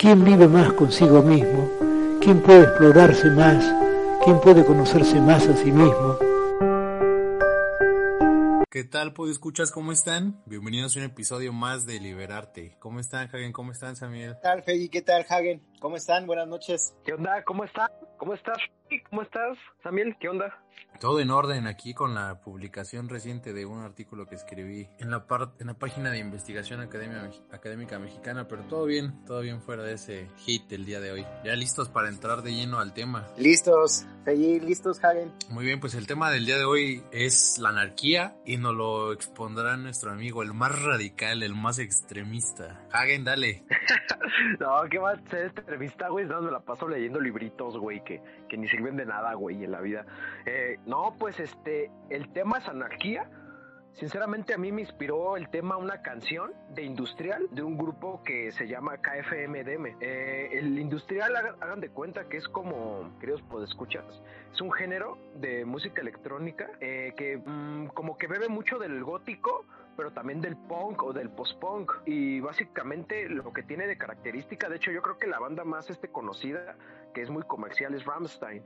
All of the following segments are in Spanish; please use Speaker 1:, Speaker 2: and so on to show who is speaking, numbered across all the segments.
Speaker 1: ¿Quién vive más consigo mismo? ¿Quién puede explorarse más? ¿Quién puede conocerse más a sí mismo?
Speaker 2: ¿Qué tal, pues escuchas? ¿Cómo están? Bienvenidos a un episodio más de Liberarte. ¿Cómo están, Hagen? ¿Cómo están, Samuel?
Speaker 3: ¿Qué tal, Fegi? ¿Qué tal, Hagen? ¿Cómo están? Buenas noches.
Speaker 4: ¿Qué onda? ¿Cómo están? ¿Cómo estás? ¿Cómo estás, Samuel? ¿Qué onda?
Speaker 2: Todo en orden aquí con la publicación reciente de un artículo que escribí en la en la página de investigación Academia, académica mexicana, pero todo bien, todo bien fuera de ese hit del día de hoy. Ya listos para entrar de lleno al tema.
Speaker 3: Listos, Fegi, listos, Hagen.
Speaker 2: Muy bien, pues el tema del día de hoy es la anarquía y nos lo expondrá nuestro amigo, el más radical, el más extremista. Hagen, dale.
Speaker 4: no, qué más ser extremista, güey. Me la paso leyendo libritos, güey, que, que ni sirven de nada, güey, en la vida. Eh, no, pues este, el tema es anarquía. Sinceramente a mí me inspiró el tema una canción de industrial de un grupo que se llama KFMDM. Eh, el industrial, hagan, de cuenta que es como, queridos escuchas, es un género de música electrónica eh, que mm, como que bebe mucho del gótico, pero también del punk o del post-punk. Y básicamente lo que tiene de característica, de hecho yo creo que la banda más este, conocida, que es muy comercial, es Rammstein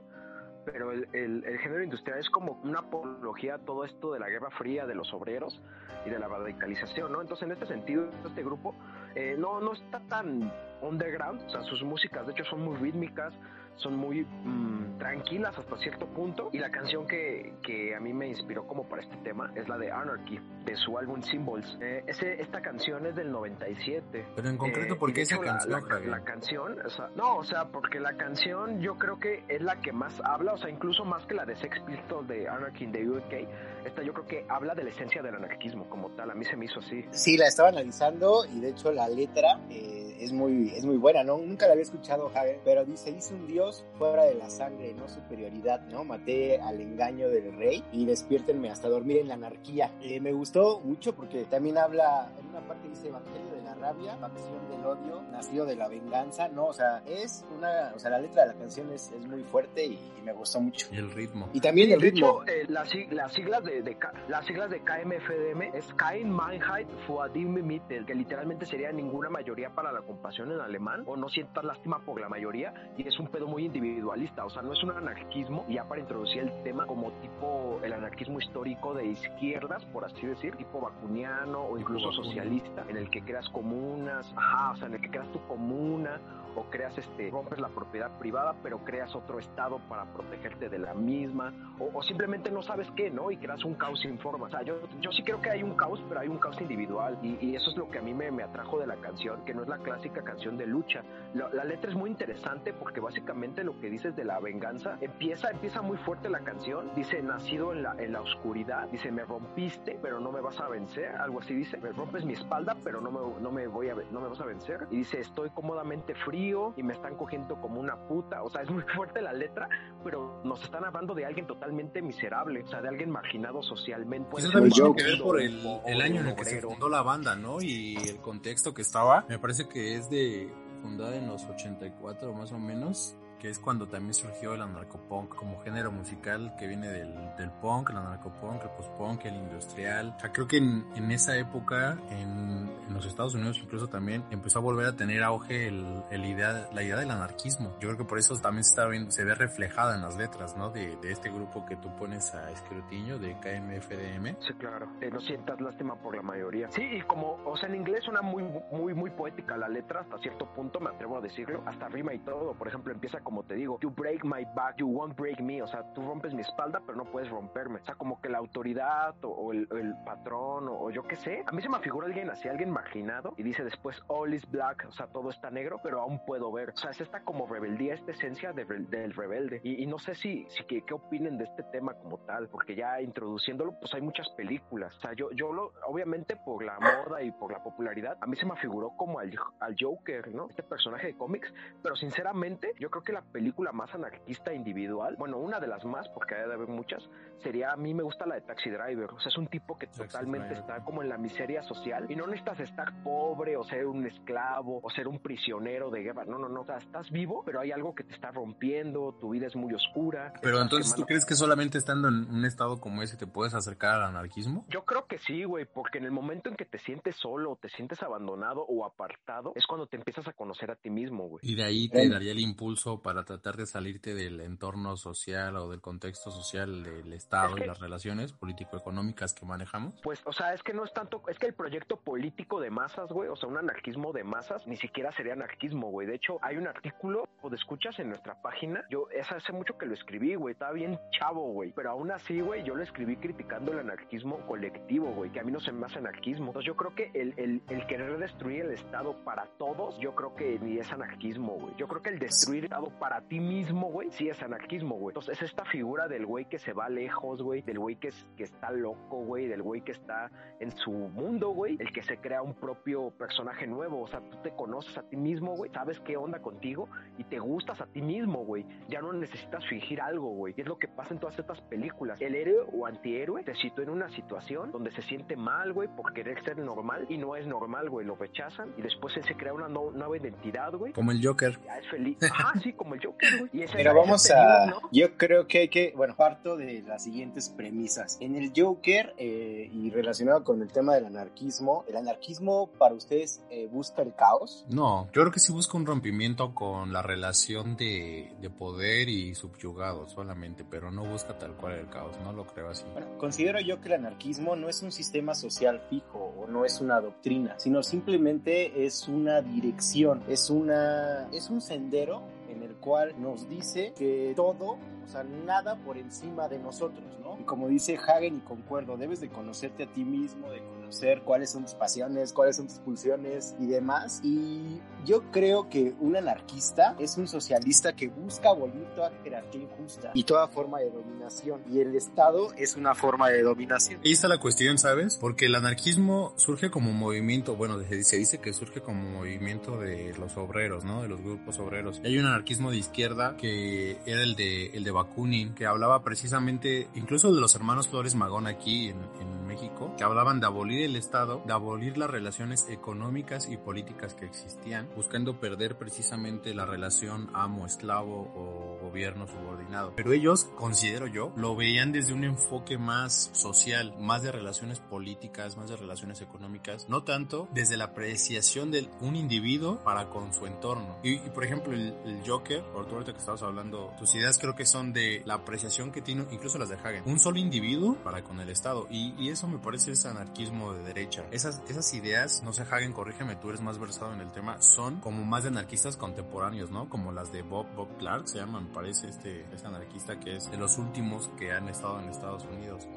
Speaker 4: pero el, el, género industrial es como una apología a todo esto de la Guerra Fría, de los obreros y de la radicalización, ¿no? Entonces, en este sentido, este grupo eh, no, no está tan underground, o sea, sus músicas de hecho son muy rítmicas, son muy mm, tranquilas hasta cierto punto. Y la canción que, que, a mí me inspiró como para este tema es la de Anarchy, de su álbum Symbols. Eh, ese, esta canción es del 97.
Speaker 2: Pero en concreto, eh, ¿por qué esa canción?
Speaker 4: La, canción, o sea, no, o sea, porque la canción yo creo que es la que más habla, o sea, incluso más que la de Sex Pistols de Anarchy in the UK. Esta yo creo que habla de la esencia del anarquismo como tal. A mí se me hizo así.
Speaker 3: Sí, la estaba analizando y de hecho la letra eh, es, muy, es muy buena, ¿no? Nunca la había escuchado, Javier, pero dice, hice un dios fuera de la sangre, no superioridad, ¿no? Maté al engaño del rey y despiértenme hasta dormir en la anarquía. Eh, me gustó mucho porque también habla, en una parte dice Evangelio rabia, facción del odio, nacido de la venganza, ¿no? O sea, es una, o sea, la letra de la canción es, es muy fuerte y, me gustó mucho.
Speaker 2: Y el ritmo.
Speaker 3: Y también el ritmo.
Speaker 4: Hecho, eh, las, siglas de, de, las siglas de KMFDM es Kein Meinheit für die Mittel, que literalmente sería ninguna mayoría para la compasión en alemán, o no sientas lástima por la mayoría, y es un pedo muy individualista, o sea, no es un anarquismo, ya para introducir el tema como tipo el anarquismo histórico de izquierdas, por así decir, tipo vacuniano o incluso socialista, en el que creas comunas, ajá, o sea, en el que creas tu comuna, o creas este, rompes la propiedad privada, pero creas otro estado para protegerte de la misma, o, simplemente no sabes qué, ¿no? Y creas un caos sin forma. O sea, yo, yo sí creo que hay un caos, pero hay un caos individual, y, eso es lo que a mí me, me, atrajo de la canción, que no es la clásica canción de lucha. La, la, letra es muy interesante porque básicamente lo que dices de la venganza, empieza, empieza muy fuerte la canción, dice, nacido en la, en la oscuridad, dice, me rompiste, pero no me vas a vencer, algo así dice, me rompes mi espalda, pero no me, no me voy a, no me vas a vencer, y dice, estoy cómodamente frío, y me están cogiendo como una puta. O sea, es muy fuerte la letra, pero nos están hablando de alguien totalmente miserable, o sea, de alguien marginado socialmente.
Speaker 2: Eso también tiene que ver por el, el año en el que se fundó la banda, ¿no? Y el contexto que estaba. Me parece que es de fundada en los 84 más o menos que es cuando también surgió el anarcopunk como género musical que viene del, del punk, el anarcopunk, el postpunk, el industrial. O sea, creo que en, en esa época, en, en, los Estados Unidos incluso también, empezó a volver a tener auge el, el idea, la idea del anarquismo. Yo creo que por eso también se, está viendo, se ve reflejada en las letras, ¿no? De, de este grupo que tú pones a escrutinio, de KMFDM.
Speaker 4: Sí, claro. Eh, no sientas lástima por la mayoría. Sí, y como, o sea, en inglés suena muy, muy, muy poética la letra hasta cierto punto, me atrevo a decirlo, hasta rima y todo. Por ejemplo, empieza como te digo, you break my back, you won't break me, o sea, tú rompes mi espalda, pero no puedes romperme. O sea, como que la autoridad o, el, patrón o, yo qué sé. A mí se me figura alguien así, alguien marginado, y dice después, all is black, o sea, todo está negro, pero aún puedo ver. O sea, es esta como rebeldía, esta esencia del rebelde. Y, no sé si, si qué, qué opinen de este tema como tal, porque ya introduciéndolo, pues hay muchas películas. O sea, yo, yo lo, obviamente por la moda y por la popularidad, a mí se me figuró como al, al Joker, ¿no? Este personaje de cómics, pero sinceramente, yo creo que la película más anarquista individual, bueno, una de las más, porque hay de haber muchas, sería a mí me gusta la de Taxi Driver. O sea, es un tipo que totalmente está como en la miseria social y no necesitas estar pobre o ser un esclavo o ser un prisionero de guerra. No, no, no. O sea, estás vivo, pero hay algo que te está rompiendo, tu vida es muy oscura.
Speaker 2: Pero entonces, ¿tú crees que solamente estando en un estado como ese te puedes acercar al anarquismo?
Speaker 4: Yo creo que sí, güey, porque en el momento en que te sientes solo o te sientes abandonado o apartado, es cuando te empiezas a conocer a ti mismo, güey.
Speaker 2: Y de ahí te daría el impulso para tratar de salirte del entorno social o del contexto social del Estado y las relaciones político-económicas que manejamos.
Speaker 4: Pues, o sea, es que no es tanto, es que el proyecto político de masas, güey, o sea, un anarquismo de masas, ni siquiera sería anarquismo, güey. De hecho, hay un artículo, o de escuchas en nuestra página, yo, es hace mucho que lo escribí, güey, estaba bien chavo, güey, pero aún así, güey, yo lo escribí criticando el anarquismo colectivo, güey, que a mí no se me hace anarquismo. Entonces yo creo que el, el, el querer destruir el Estado para todos, yo creo que ni es anarquismo, güey. Yo creo que el destruir el Estado para ti mismo, güey, sí es anarquismo, güey. Entonces es esta figura del güey que se va lejos, güey, del güey que, es, que está loco, güey, del güey que está en su mundo, güey, el que se crea un propio personaje nuevo. O sea, tú te conoces a ti mismo, güey, sabes qué onda contigo y te gustas a ti mismo, güey. Ya no necesitas fingir algo, güey. Y es lo que pasa en todas estas películas. El héroe o antihéroe te citó en una situación donde se siente mal, güey, por querer ser normal y no es normal, güey. Lo rechazan y después él se crea una nueva identidad, güey.
Speaker 2: Como el Joker.
Speaker 4: Ya es feliz. Ajá, sí, como el Joker.
Speaker 3: Y Pero vamos a. Yo creo que hay que. Bueno, parto de las siguientes premisas. En el Joker, eh, y relacionado con el tema del anarquismo, ¿el anarquismo para ustedes eh, busca el caos?
Speaker 2: No, yo creo que sí busca un rompimiento con la relación de, de poder y subyugado solamente, pero no busca tal cual el caos, no lo creo así.
Speaker 3: Bueno, considero yo que el anarquismo no es un sistema social fijo o no es una doctrina, sino simplemente es una dirección, es una es un sendero en el cual nos dice que todo o sea, nada por encima de nosotros, ¿no? Y como dice Hagen y concuerdo, debes de conocerte a ti mismo, de conocer cuáles son tus pasiones, cuáles son tus pulsiones y demás. Y yo creo que un anarquista es un socialista que busca abolir toda jerarquía injusta y toda forma de dominación. Y el Estado es una forma de dominación.
Speaker 2: Ahí está la cuestión, ¿sabes? Porque el anarquismo surge como movimiento, bueno, se dice que surge como movimiento de los obreros, ¿no? De los grupos obreros. Y hay un anarquismo de izquierda que era el de, el de Bakunin, que hablaba precisamente, incluso de los hermanos Flores Magón aquí en, en México, que hablaban de abolir el Estado, de abolir las relaciones económicas y políticas que existían, buscando perder precisamente la relación amo-esclavo o gobierno subordinado. Pero ellos, considero yo, lo veían desde un enfoque más social, más de relaciones políticas, más de relaciones económicas, no tanto desde la apreciación de un individuo para con su entorno. Y, y por ejemplo, el, el Joker, por ahorita que estabas hablando, tus ideas creo que son de la apreciación que tiene, incluso las de Hagen, un solo individuo para con el Estado. Y, y eso me parece es anarquismo de derecha. Esas, esas ideas, no sé, Hagen, corrígeme, tú eres más versado en el tema, son como más de anarquistas contemporáneos, ¿no? Como las de Bob, Bob Clark, se llama, me parece, este, este anarquista que es de los últimos que han estado en Estados Unidos.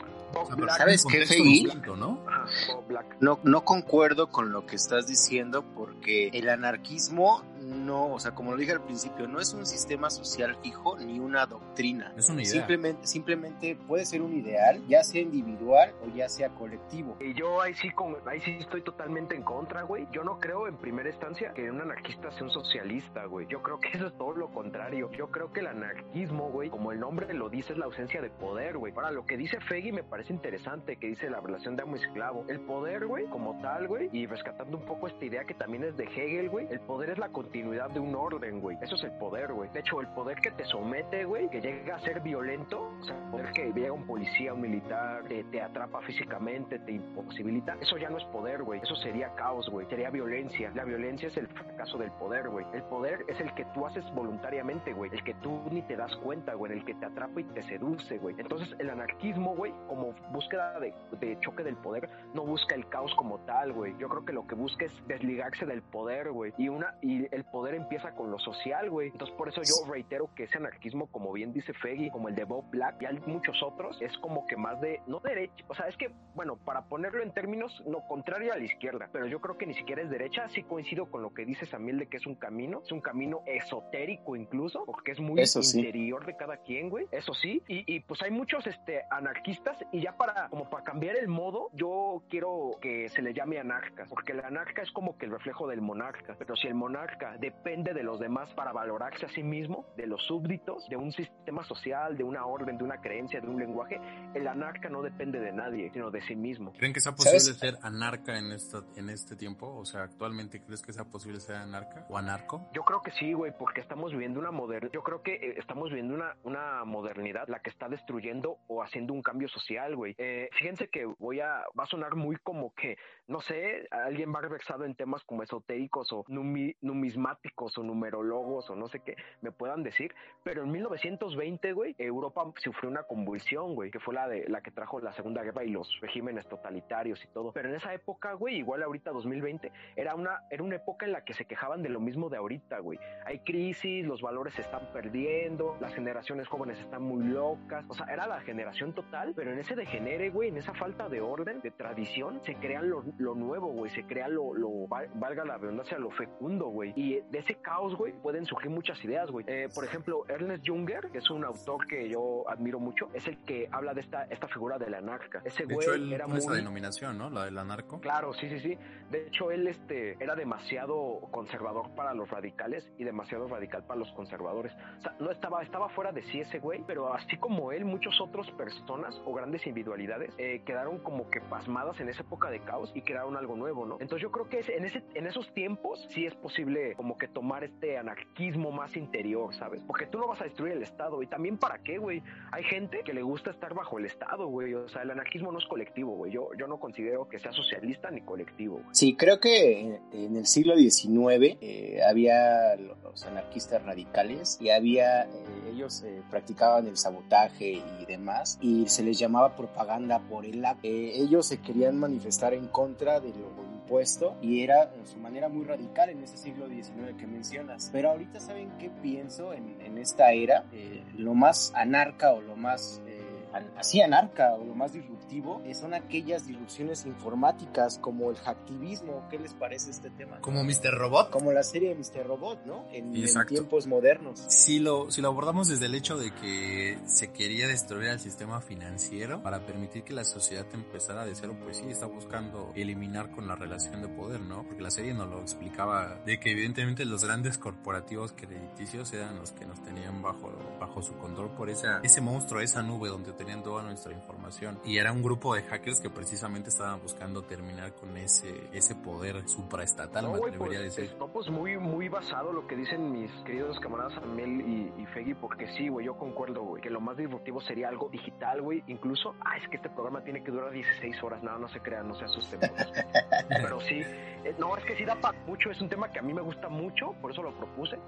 Speaker 3: ¿Sabes qué, Fegui?
Speaker 4: ¿no?
Speaker 3: no, no concuerdo con lo que estás diciendo porque el anarquismo no, o sea, como lo dije al principio, no es un sistema social fijo ni una doctrina.
Speaker 2: Es una idea.
Speaker 3: Simplemente, simplemente puede ser un ideal, ya sea individual o ya sea colectivo.
Speaker 4: Y yo ahí sí, con, ahí sí estoy totalmente en contra, güey. Yo no creo en primera instancia que un anarquista sea un socialista, güey. Yo creo que eso es todo lo contrario. Yo creo que el anarquismo, güey, como el nombre lo dice, es la ausencia de poder, güey. Ahora, lo que dice Feggy me parece interesante, que dice la relación de amo y esclavo. El poder, güey, como tal, güey, y rescatando un poco esta idea que también es de Hegel, güey, el poder es la continuidad de un orden, güey. Eso es el poder, güey. De hecho, el poder que te somete, güey, que llega a ser violento, o sea, el poder que llega un policía, un militar, te, te atrapa físicamente, te imposibilita, eso ya no es poder, güey. Eso sería caos, güey. Sería violencia. La violencia es el fracaso del poder, güey. El poder es el que tú haces voluntariamente, güey. El que tú ni te das cuenta, güey. El que te atrapa y te seduce, güey. Entonces, el anarquismo, güey, como búsqueda de, de choque del poder, no busca el caos como tal, güey. Yo creo que lo que busca es desligarse del poder, güey. Y una, y el poder empieza con lo social, güey. Entonces, por eso yo reitero que ese anarquismo, como bien dice Feggy, como el de Bob Black y hay muchos otros, es como que más de, no derecha, o sea, es que, bueno, para ponerlo en términos, no contrario a la izquierda, pero yo creo que ni siquiera es derecha, sí coincido con lo que dice Samuel de que es un camino, es un camino esotérico incluso, porque es muy
Speaker 3: Eso sí.
Speaker 4: interior de cada quien, güey, eso sí, y, y pues hay muchos, este, anarquistas, y ya para, como para cambiar el modo, yo yo quiero que se le llame anarca, porque el anarca es como que el reflejo del monarca, pero si el monarca depende de los demás para valorarse a sí mismo, de los súbditos, de un sistema social, de una orden, de una creencia, de un lenguaje, el anarca no depende de nadie, sino de sí mismo.
Speaker 2: ¿Creen que sea posible ser anarca en, esta, en este tiempo? O sea, actualmente, ¿crees que sea posible ser anarca o anarco?
Speaker 4: Yo creo que sí, güey, porque estamos viviendo una modernidad, yo creo que eh, estamos viviendo una, una modernidad la que está destruyendo o haciendo un cambio social, güey. Eh, fíjense que voy a, va a sonar muy como que, no sé, alguien va versado en temas como esotéricos o numismáticos o numerólogos o no sé qué me puedan decir, pero en 1920, güey, Europa sufrió una convulsión, güey, que fue la de la que trajo la Segunda Guerra y los regímenes totalitarios y todo. Pero en esa época, güey, igual ahorita 2020, era una era una época en la que se quejaban de lo mismo de ahorita, güey. Hay crisis, los valores se están perdiendo, las generaciones jóvenes están muy locas, o sea, era la generación total, pero en ese degenere, güey, en esa falta de orden, de tradición, se crean lo, lo nuevo, güey, se crea lo, lo, valga la redundancia, lo fecundo, güey. Y de ese caos, güey, pueden surgir muchas ideas, güey. Eh, por ejemplo, Ernest Junger, que es un autor que yo admiro mucho, es el que habla de esta, esta figura de la anarca. Ese güey era muy...
Speaker 2: esa denominación, ¿no? La del anarco.
Speaker 4: Claro, sí, sí, sí. De hecho, él este, era demasiado conservador para los radicales y demasiado radical para los conservadores. O sea, no estaba, estaba fuera de sí ese güey, pero así como él, muchas otras personas o grandes individualidades eh, quedaron como que pasmadas en esa época de caos y crearon algo nuevo, ¿no? Entonces yo creo que en, ese, en esos tiempos sí es posible como que tomar este anarquismo más interior, ¿sabes? Porque tú no vas a destruir el Estado. Y también para qué, güey. Hay gente que le gusta estar bajo el Estado, güey. O sea, el anarquismo no es colectivo, güey. Yo, yo no considero que sea socialista ni colectivo.
Speaker 3: Sí, creo que en, el siglo XIX eh, había los anarquistas radicales y había, eh, ellos practicaban el sabotaje y demás y se les llamaba propaganda por el ellos se querían manifestar en contra de lo puesto y era su manera muy radical en ese siglo XIX que mencionas. Pero ahorita saben qué pienso en, en esta era, eh, lo más anarca o lo más así anarca o lo más disruptivo eh, son aquellas disrupciones informáticas como el hacktivismo. ¿Qué les parece este tema?
Speaker 2: Como Mr. Robot.
Speaker 3: Como la serie de Mr. Robot, ¿no? En, tiempos modernos.
Speaker 2: Si lo, si lo abordamos desde el hecho de que se quería destruir el sistema financiero para permitir que la sociedad empezara de cero, pues sí, está buscando eliminar con la relación de poder, ¿no? Porque la serie nos lo explicaba de que evidentemente los grandes corporativos crediticios eran los que nos tenían bajo, bajo su control por esa, ese monstruo, esa nube donde tenían toda nuestra información. Y era un grupo de hackers que precisamente estaban buscando terminar con ese, ese poder supraestatal, no, me atrevería
Speaker 4: pues,
Speaker 2: a decir.
Speaker 4: No, pues muy, muy basado lo que dicen mis queridos camaradas Amel y, y Feggy, porque sí, güey, yo concuerdo, güey, que lo más disruptivo sería algo digital, güey. Incluso, ah, es que este programa tiene que durar 16 horas, nada, no, se crean, no se asusten. Pero sí, eh, no, es que sí da para mucho, es un tema que a mí me gusta mucho, por eso lo propuse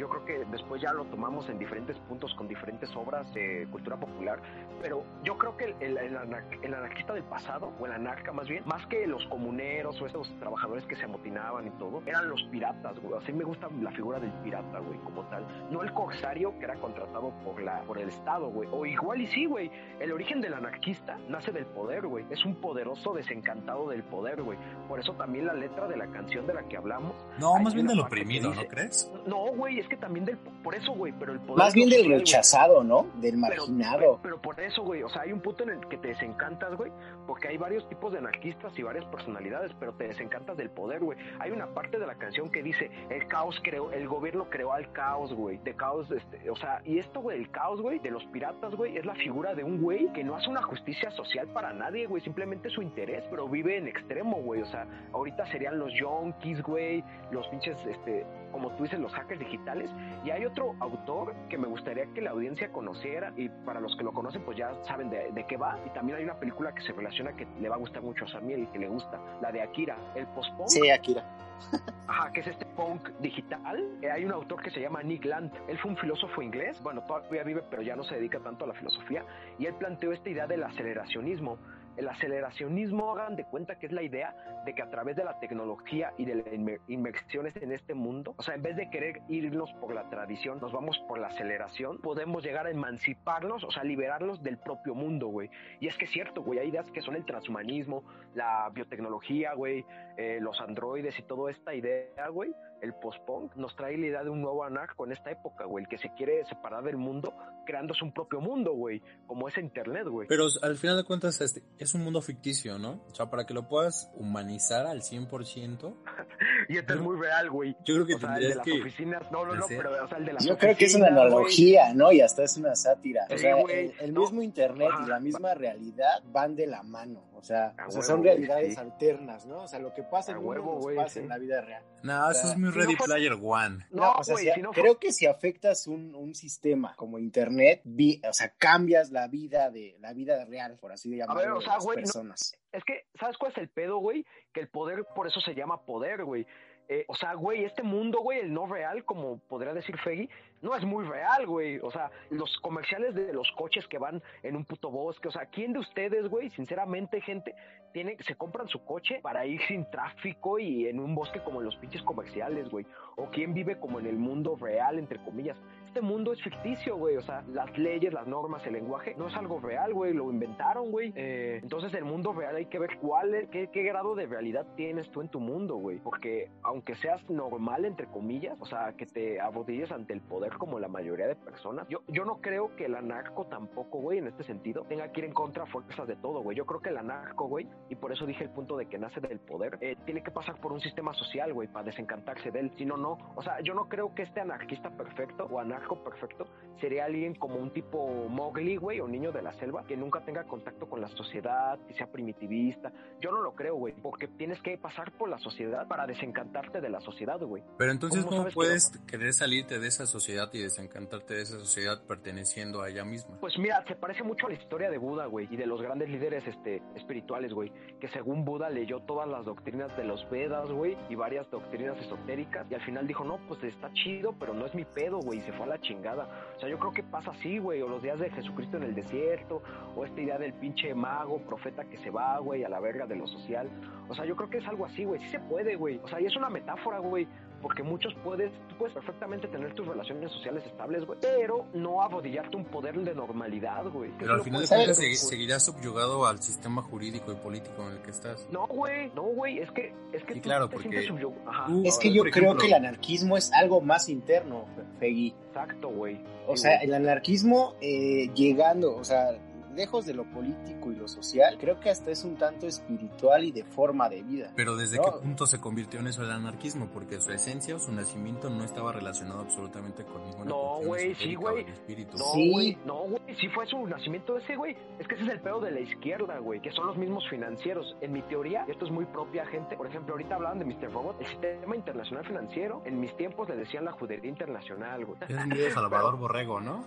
Speaker 4: yo creo que después ya lo tomamos en diferentes puntos con diferentes obras de cultura popular, pero yo creo que el, el, anarquista del pasado, o el anarca más bien, más que los comuneros o esos trabajadores que se amotinaban y todo, eran los piratas, güey. Así me gusta la figura del pirata, güey, como tal. No el corsario que era contratado por, la, por el Estado, güey. O igual y sí, güey. El origen del anarquista nace del poder, güey. Es un poderoso desencantado del poder, güey. Por eso también la letra de la canción de la que hablamos.
Speaker 2: No, más bien del oprimido, ¿no crees?
Speaker 4: No, güey, es que también del, por eso, güey, pero el poder...
Speaker 3: Más bien del rechazado, ¿no? Del marginado.
Speaker 4: Pero, por eso, güey, o sea, hay un punto en el que te desencantas, güey, porque hay varios tipos de anarquistas y varias personalidades, pero te desencantas del poder, güey. Hay una parte de la canción que dice, el caos creó, el gobierno creó al caos, güey, de caos, este, o sea, y esto, güey, el caos, güey, de los piratas, güey, es la figura de un güey que no hace una justicia social para nadie, güey, simplemente su interés, pero vive en extremo, güey, o sea, ahorita serían los yonkis, güey, los pinches, este, como tú dices, los hackers digitales. Y hay otro autor que me gustaría que la audiencia conociera y para los que lo conocen pues ya saben de, qué va. Y también hay una película que se relaciona que le va a gustar mucho a Samuel y que le gusta, la de Akira, el post-punk.
Speaker 3: Sí, Akira.
Speaker 4: Ajá, que es este punk digital. Eh, hay un autor que se llama Nick Land. Él fue un filósofo inglés, bueno, todavía vive, pero ya no se dedica tanto a la filosofía. Y él planteó esta idea del aceleracionismo el aceleracionismo, hagan de cuenta que es la idea de que a través de la tecnología y de las inversiones en este mundo, o sea, en vez de querer irnos por la tradición, nos vamos por la aceleración, podemos llegar a emanciparnos, o sea, liberarnos del propio mundo, güey. Y es que es cierto, güey, hay ideas que son el transhumanismo, la biotecnología, güey, eh, los androides y toda esta idea, güey, el post-punk, nos trae la idea de un nuevo anarco en esta época, güey, el que se quiere separar del mundo creándose un propio mundo, güey, como es internet, güey.
Speaker 2: Pero al final de cuentas este, es un mundo ficticio, ¿no? O sea, para que lo puedas humanizar al 100%.
Speaker 4: y esto es muy real, güey.
Speaker 2: Yo creo que
Speaker 4: o sea,
Speaker 2: tendrías
Speaker 4: el de las
Speaker 2: que
Speaker 4: oficinas, no, no, no, pero o sea, el de las
Speaker 3: Yo
Speaker 4: oficinas,
Speaker 3: creo que es una analogía, ¿no? Y hasta es una sátira. O sea,
Speaker 4: güey,
Speaker 3: el, el
Speaker 4: no.
Speaker 3: mismo internet y la misma realidad van de la mano. O sea, o sea
Speaker 4: huevo,
Speaker 3: son realidades
Speaker 4: sí.
Speaker 3: alternas, ¿no? O sea, lo que pasa en
Speaker 4: A
Speaker 3: el mundo
Speaker 4: huevo,
Speaker 3: nos pasa
Speaker 4: sí.
Speaker 3: en la vida real.
Speaker 2: No, eso
Speaker 3: sea,
Speaker 2: es muy
Speaker 4: si no
Speaker 2: Ready
Speaker 4: fue-
Speaker 2: Player One.
Speaker 4: No,
Speaker 3: o sea, si-
Speaker 4: si no fue-
Speaker 3: creo que si afectas un, un sistema como internet, vi- o sea, cambias la vida de la vida real, por así llamarlo,
Speaker 4: ver, o
Speaker 3: de
Speaker 4: sea,
Speaker 3: las
Speaker 4: güey, no-
Speaker 3: personas.
Speaker 4: Es que, ¿sabes cuál es el pedo, güey? Que el poder, por eso se llama poder, güey. Eh, o sea, güey, este mundo, güey, el no real, como podría decir Feggy, no es muy real, güey. O sea, los comerciales de los coches que van en un puto bosque, o sea, ¿quién de ustedes, güey, sinceramente, gente, tiene, se compran su coche para ir sin tráfico y en un bosque como en los pinches comerciales, güey? O quién vive como en el mundo real, entre comillas. Este mundo es ficticio, güey. O sea, las leyes, las normas, el lenguaje, no es algo real, güey. Lo inventaron, güey. Eh, entonces, el mundo real hay que ver cuál es, qué, qué grado de realidad tienes tú en tu mundo, güey. Porque aunque seas normal, entre comillas, o sea, que te arrodilles ante el poder como la mayoría de personas, yo, yo no creo que el anarco tampoco, güey, en este sentido, tenga que ir en contra fuerzas de todo, güey. Yo creo que el anarco, güey, y por eso dije el punto de que nace del poder, eh, tiene que pasar por un sistema social, güey, para desencantarse de él. Si no, no. O sea, yo no creo que este anarquista perfecto o anarco perfecto sería alguien como un tipo Mowgli, güey, o niño de la selva, que nunca tenga contacto con la sociedad, que sea primitivista. Yo no lo creo, güey, porque tienes que pasar por la sociedad para desencantarte de la sociedad, güey.
Speaker 2: Pero entonces,
Speaker 4: ¿Cómo
Speaker 2: ¿cómo
Speaker 4: sabes que
Speaker 2: puedes querer salirte de esa sociedad y desencantarte de esa sociedad perteneciendo a ella misma?
Speaker 4: Pues mira, se parece mucho a la historia de Buda, güey, y de los grandes líderes este, espirituales, güey, que según Buda leyó todas las doctrinas de los Vedas, güey, y varias doctrinas esotéricas, y al final dijo, no, pues está chido, pero no es mi pedo, güey, y se fue a la chingada. O sea, yo creo que pasa así, güey, o los días de Jesucristo en el desierto, o esta idea del pinche mago, profeta que se va, güey, a la verga de lo social. O sea, yo creo que es algo así, güey, sí se puede, güey. O sea, y es una metáfora, güey. Porque muchos puedes, tú puedes perfectamente tener tus relaciones sociales estables, güey, pero no arrodillarte un poder de normalidad, güey.
Speaker 2: Pero al final de cuentas seguirás subyugado al sistema jurídico y político en el que estás.
Speaker 4: No, güey, no, güey, es que, es que
Speaker 2: Sí,
Speaker 4: tú
Speaker 2: claro,
Speaker 4: te
Speaker 2: porque tú-
Speaker 3: Es que yo
Speaker 2: ejemplo-
Speaker 3: creo que el anarquismo es algo más interno, Fe- Fegui.
Speaker 4: exacto, güey.
Speaker 3: O
Speaker 4: Sí,
Speaker 3: sea, el anarquismo eh, llegando, o sea, lejos de lo político y lo social, creo que hasta es un tanto espiritual y de forma de vida.
Speaker 2: Pero ¿desde
Speaker 3: No.
Speaker 2: qué punto se convirtió en eso el anarquismo? Porque su esencia o su nacimiento no estaba relacionado absolutamente con ninguna
Speaker 4: No, güey, sí, güey. No,
Speaker 3: Sí.
Speaker 4: güey, no, güey, sí fue su nacimiento ese, güey. Es que ese es el pedo de la izquierda, güey, que son los mismos financieros. En mi teoría, y esto es muy propia gente, por ejemplo, ahorita hablaban de Mr. Robot, el sistema internacional financiero, en mis tiempos le decían la judería internacional, güey.
Speaker 2: Es Salvador Borrego, ¿no?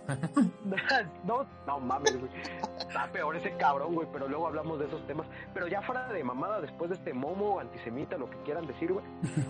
Speaker 4: no, no mames, güey. Está peor ese cabrón, güey, pero luego hablamos de esos temas. Pero ya fuera de mamada, después de este momo, antisemita, lo que quieran decir, güey.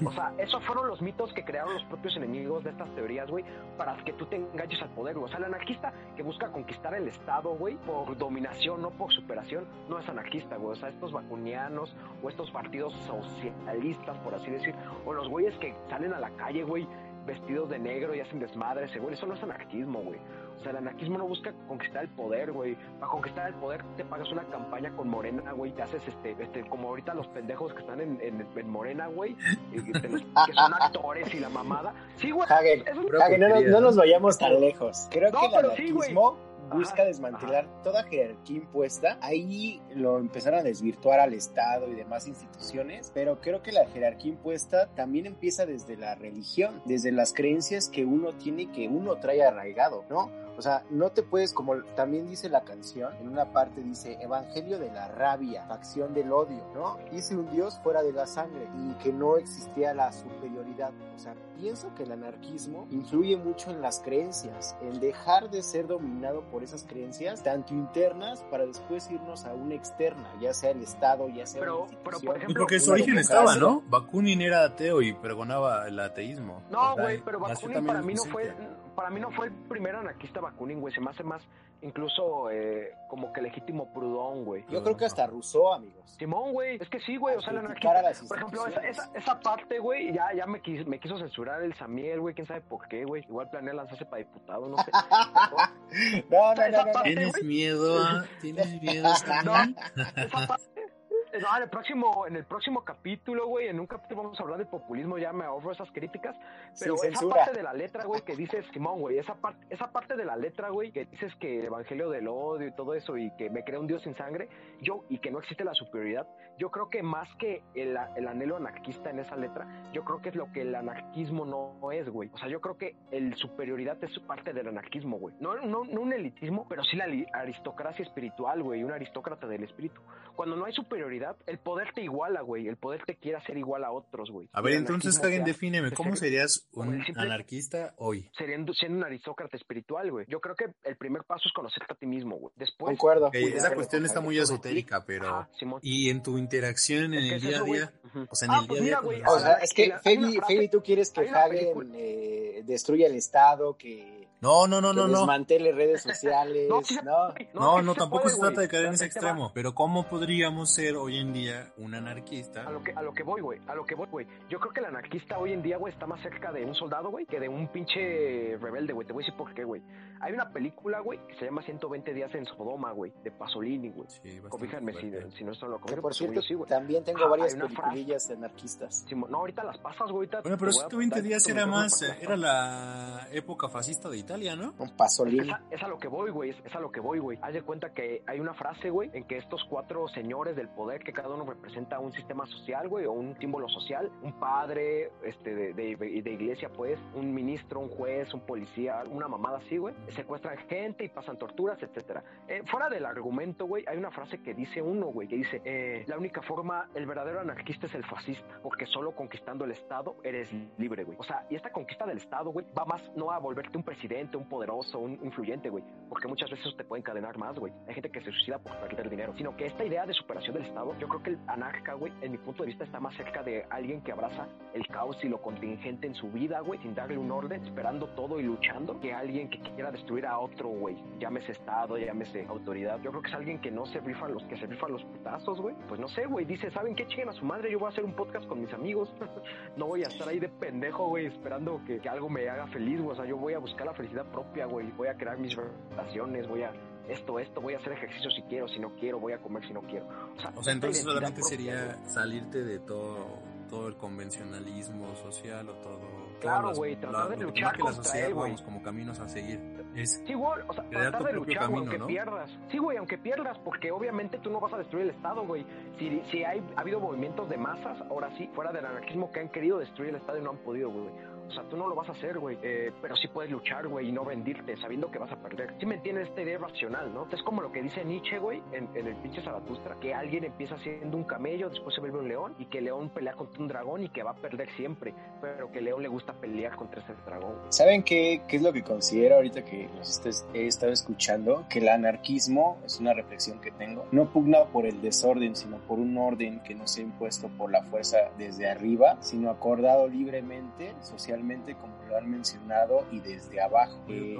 Speaker 4: O sea, esos fueron los mitos que crearon los propios enemigos de estas teorías, güey, para que tú te enganches al poder, güey. O sea, el anarquista que busca conquistar el Estado, güey, por dominación, no por superación, no es anarquista, güey. O sea, estos vacunianos o estos partidos socialistas, por así decir, o los güeyes que salen a la calle, güey, vestidos de negro y hacen desmadre, güey, eso no es anarquismo, güey. O sea, el anarquismo no busca conquistar el poder, güey. Para conquistar el poder te pagas una campaña con Morena, güey. Te haces este, este, como ahorita los pendejos que están en, en, en Morena, güey. que son actores y la mamada. Sí, güey.
Speaker 3: Hagen,
Speaker 4: es-
Speaker 3: Hagen, no, nos- vayamos tan lejos. Creo
Speaker 4: No,
Speaker 3: que el
Speaker 4: sí,
Speaker 3: anarquismo busca
Speaker 4: Ajá,
Speaker 3: desmantelar toda jerarquía impuesta. Ahí lo empezaron a desvirtuar al Estado y demás instituciones, pero creo que la jerarquía impuesta también empieza desde la religión, desde las creencias que uno tiene, que uno trae arraigado, ¿no? O sea, no te puedes, como también dice la canción, en una parte dice, Evangelio de la rabia, facción del odio, ¿no? Hice un Dios fuera de la sangre y que no existía la superioridad. O sea, pienso que el anarquismo influye mucho en las creencias, en dejar de ser dominado por esas creencias, tanto internas, para después irnos a una externa, ya sea el Estado, ya sea
Speaker 4: Pero-
Speaker 3: una
Speaker 4: pero,
Speaker 3: institución.
Speaker 4: por ejemplo,
Speaker 2: porque su origen
Speaker 3: democracia.
Speaker 2: estaba, ¿no? Bakunin era ateo y pregonaba el ateísmo.
Speaker 4: No, güey, pero Bakunin para mí no fue. Para mí no fue el primer anarquista Bakunin, güey. Se me hace más, incluso, eh, como que legítimo Proudhon, güey.
Speaker 3: Yo creo que hasta Rousseau, amigos.
Speaker 4: Simón, güey, es que sí, güey, o sea, el anarquista, por ejemplo, esa, esa, esa parte, güey, ya, ya me, quiso, me quiso censurar el Samiel, güey, quién sabe por qué, güey, igual planea lanzarse para diputado, no sé.
Speaker 3: no, no, no, no, no.
Speaker 4: parte-
Speaker 2: ¿Tienes miedo? ¿Tienes miedo?
Speaker 4: No,
Speaker 2: mí?
Speaker 4: esa parte, No, en el próximo, en el próximo capítulo, güey, en un capítulo vamos a hablar de populismo, ya me ahorro esas críticas, pero esa parte de la letra, güey, que dices, Simón, güey, esa parte, esa parte de la letra, güey, que dices que el evangelio del odio y todo eso, y que me crea un Dios sin sangre, yo, y que no existe la superioridad, yo creo que más que el, el anhelo anarquista en esa letra, yo creo que es lo que el anarquismo no es, güey. O sea, yo creo que el superioridad es parte del anarquismo, güey. No, no, no un elitismo, pero sí la aristocracia espiritual, güey, un aristócrata del espíritu. Cuando no hay superioridad, el poder te iguala, güey. El poder te quiere hacer igual a otros, güey.
Speaker 2: A ver, entonces, Hagen, defíneme, ¿cómo serías un anarquista hoy?
Speaker 4: Siendo, siendo un aristócrata espiritual, güey. Yo creo que el primer paso es conocerte a ti mismo, güey. Después.
Speaker 3: Concuerdo.
Speaker 2: esa cuestión está muy esotérica, pero. y en tu interacción en el día a día. O sea, en
Speaker 4: ah,
Speaker 2: el
Speaker 4: pues
Speaker 2: día
Speaker 4: a
Speaker 2: día.
Speaker 3: O sea, es que, Feli, tú quieres que Hagen eh, destruya el Estado, que
Speaker 2: no, no, no, no, no.
Speaker 3: Desmantele redes sociales. no,
Speaker 2: no, no, no tampoco se, trata de caer en ese extremo. Pero ¿cómo podríamos ser hoy en día un anarquista?
Speaker 4: A lo que, a lo que voy, güey. A lo que voy, güey. Yo creo que el anarquista hoy en día, güey, está más cerca de un soldado, güey, que de un pinche rebelde, güey. Te voy a decir por qué, güey. Hay una película, güey, que se llama 120 días en Sodoma, güey, de Pasolini, güey. Sí, Cobíjanme si, si, no están lo
Speaker 3: Que por cierto, sí, también tengo ah, varias peliculillas anarquistas.
Speaker 4: Sí, no, ahorita las pasas, güey.
Speaker 2: Bueno, pero 120 días era más, era la época fascista de Italia, ¿no?
Speaker 3: Un paso
Speaker 4: es a, lo que voy, güey. Es, a lo que voy, güey. Haz de cuenta que hay una frase, güey, en que estos cuatro señores del poder, que cada uno representa un sistema social, güey, o un símbolo social, un padre este, de, de, iglesia, pues, un ministro, un juez, un policía, una mamada así, güey, secuestran gente y pasan torturas, etcétera. Eh, fuera del argumento, güey, hay una frase que dice uno, güey, que dice, eh, la única forma, el verdadero anarquista es el fascista, porque solo conquistando el Estado eres libre, güey. O sea, y esta conquista del Estado, güey, va más no a volverte un presidente, un poderoso, un influyente, güey, porque muchas veces te puede encadenar más, güey. Hay gente que se suicida por el dinero, sino que esta idea de superación del Estado, yo creo que el anarca, güey, en mi punto de vista está más cerca de alguien que abraza el caos y lo contingente en su vida, güey, sin darle un orden, esperando todo y luchando, que alguien que quiera destruir a otro, güey, llámese Estado, llámese autoridad. Yo creo que es alguien que no se rifa los que se rifan los putazos, güey. Pues no sé, güey, dice, ¿saben qué? Chinguen a su madre, yo voy a hacer un podcast con mis amigos. no voy a estar ahí de pendejo, güey, esperando que, que algo me haga feliz, güey. O sea, yo voy a buscar la felicidad propia, güey voy a crear mis relaciones, voy a esto, esto, voy a hacer ejercicio si quiero, si no quiero, voy a comer si no quiero.
Speaker 2: O sea, entonces solamente sería salirte de todo, todo el convencionalismo social o todo.
Speaker 4: Claro, güey, tratar de luchar contra la sociedad,
Speaker 2: vamos como caminos a seguir. Es
Speaker 4: sí, güey, o sea, tratar de luchar, camino, aunque pierdas. Sí, güey, aunque pierdas, porque obviamente tú no vas a destruir el Estado, güey. Si, si hay, ha habido movimientos de masas, ahora sí, fuera del anarquismo, que han querido destruir el Estado y no han podido, güey. O sea, tú no lo vas a hacer, güey. Eh, pero sí puedes luchar, güey, y no rendirte sabiendo que vas a perder. Sí me entiendes esta idea racional, ¿no? Es como lo que dice Nietzsche, güey, en, el pinche Zaratustra, que alguien empieza siendo un camello, después se vuelve un león, y que el león pelea contra un dragón y que va a perder siempre, pero que el león le gusta pelear contra ese dragón.
Speaker 3: ¿Saben qué, qué es lo que considero ahorita que los he estado escuchando? Que el anarquismo, es una reflexión que tengo, no pugna por el desorden, sino por un orden que no sea impuesto por la fuerza desde arriba, sino acordado libremente, socialmente como lo han mencionado, y desde abajo. Eh,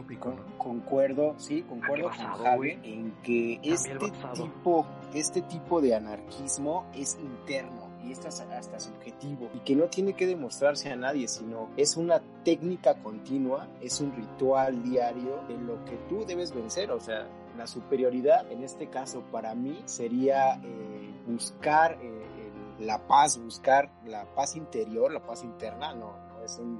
Speaker 3: concuerdo, sí, concuerdo con Javi en que este tipo, este tipo de anarquismo es interno y esto es hasta subjetivo y que no tiene que demostrarse a nadie, sino es una técnica continua, es un ritual diario en lo que tú debes vencer, o sea, la superioridad en este caso para mí sería eh, buscar eh, la paz, buscar la paz interior, la paz interna, no,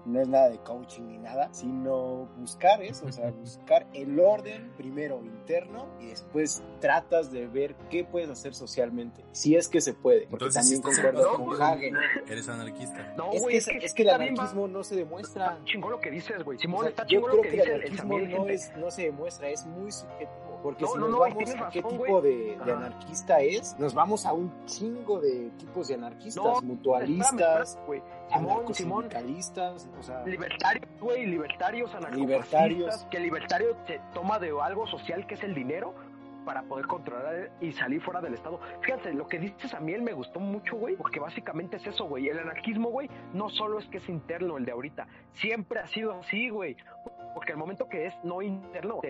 Speaker 3: no es nada de coaching ni nada, sino buscar eso, o sea, buscar el orden primero interno y después tratas de ver qué puedes hacer socialmente, si es que se puede. Porque también concuerdo con Hagen.
Speaker 2: Eres anarquista.
Speaker 3: No, güey, es, que, es, que, el anarquismo no se demuestra.
Speaker 4: Chingón lo que dices, güey. Simón, está
Speaker 3: yo
Speaker 4: creo
Speaker 3: que,
Speaker 4: que,
Speaker 3: el anarquismo no, es, no se demuestra, es muy subjetivo. Porque si nos vamos a qué tipo de, anarquista es, nos vamos a un chingo de tipos de anarquistas, mutualistas, Simón, Simón, o sea,
Speaker 4: libertarios, güey, libertarios, anarquistas, que libertario se toma de algo social que es el dinero para poder controlar y salir fuera del Estado. Fíjate, lo que dices a mí él me gustó mucho, güey, porque básicamente es eso, güey. El anarquismo, güey, no solo es que es interno el de ahorita, siempre ha sido así, güey. Porque el momento que es no interno,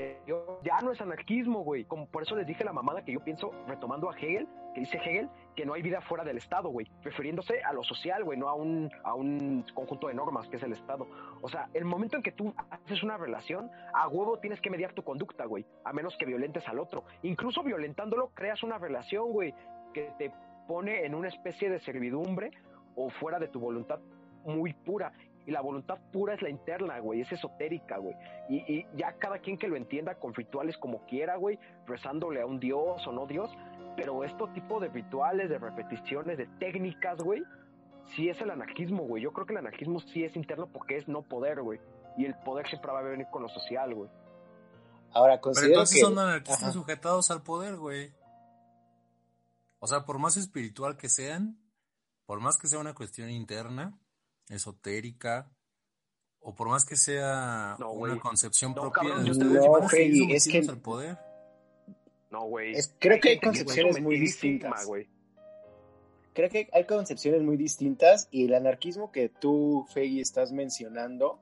Speaker 4: ya no es anarquismo, güey. Como por eso les dije la mamada que yo pienso, retomando a Hegel, que dice Hegel, que no hay vida fuera del Estado, güey. Refiriéndose a lo social, güey, no a un, a un conjunto de normas que es el Estado. O sea, el momento en que tú haces una relación, a huevo tienes que mediar tu conducta, güey. A menos que violentes al otro. Incluso violentándolo, creas una relación, güey, que te pone en una especie de servidumbre o fuera de tu voluntad muy pura. Y la voluntad pura es la interna, güey, es esotérica, güey. Y, y, ya cada quien que lo entienda con rituales como quiera, güey, rezándole a un dios o no dios, pero este tipo de rituales, de repeticiones, de técnicas, güey, sí es el anarquismo, güey. Yo creo que el anarquismo sí es interno porque es no poder, güey. Y el poder siempre va a venir con lo social, güey.
Speaker 3: Ahora, considero
Speaker 2: Pero entonces
Speaker 3: que...
Speaker 2: son anarquistas
Speaker 3: Ajá.
Speaker 2: sujetados al poder, güey. O sea, por más espiritual que sean, por más que sea una cuestión interna, esotérica, o por más que sea
Speaker 4: No,
Speaker 2: una concepción
Speaker 4: No,
Speaker 2: propia
Speaker 4: cabrón,
Speaker 2: de
Speaker 4: yo
Speaker 2: ustedes,
Speaker 3: no, Freddy, es que-
Speaker 2: al poder.
Speaker 4: No, güey.
Speaker 3: Creo que hay concepciones muy distintas.
Speaker 4: güey.
Speaker 3: Creo que hay concepciones muy distintas y el anarquismo que tú, Fegui, estás mencionando,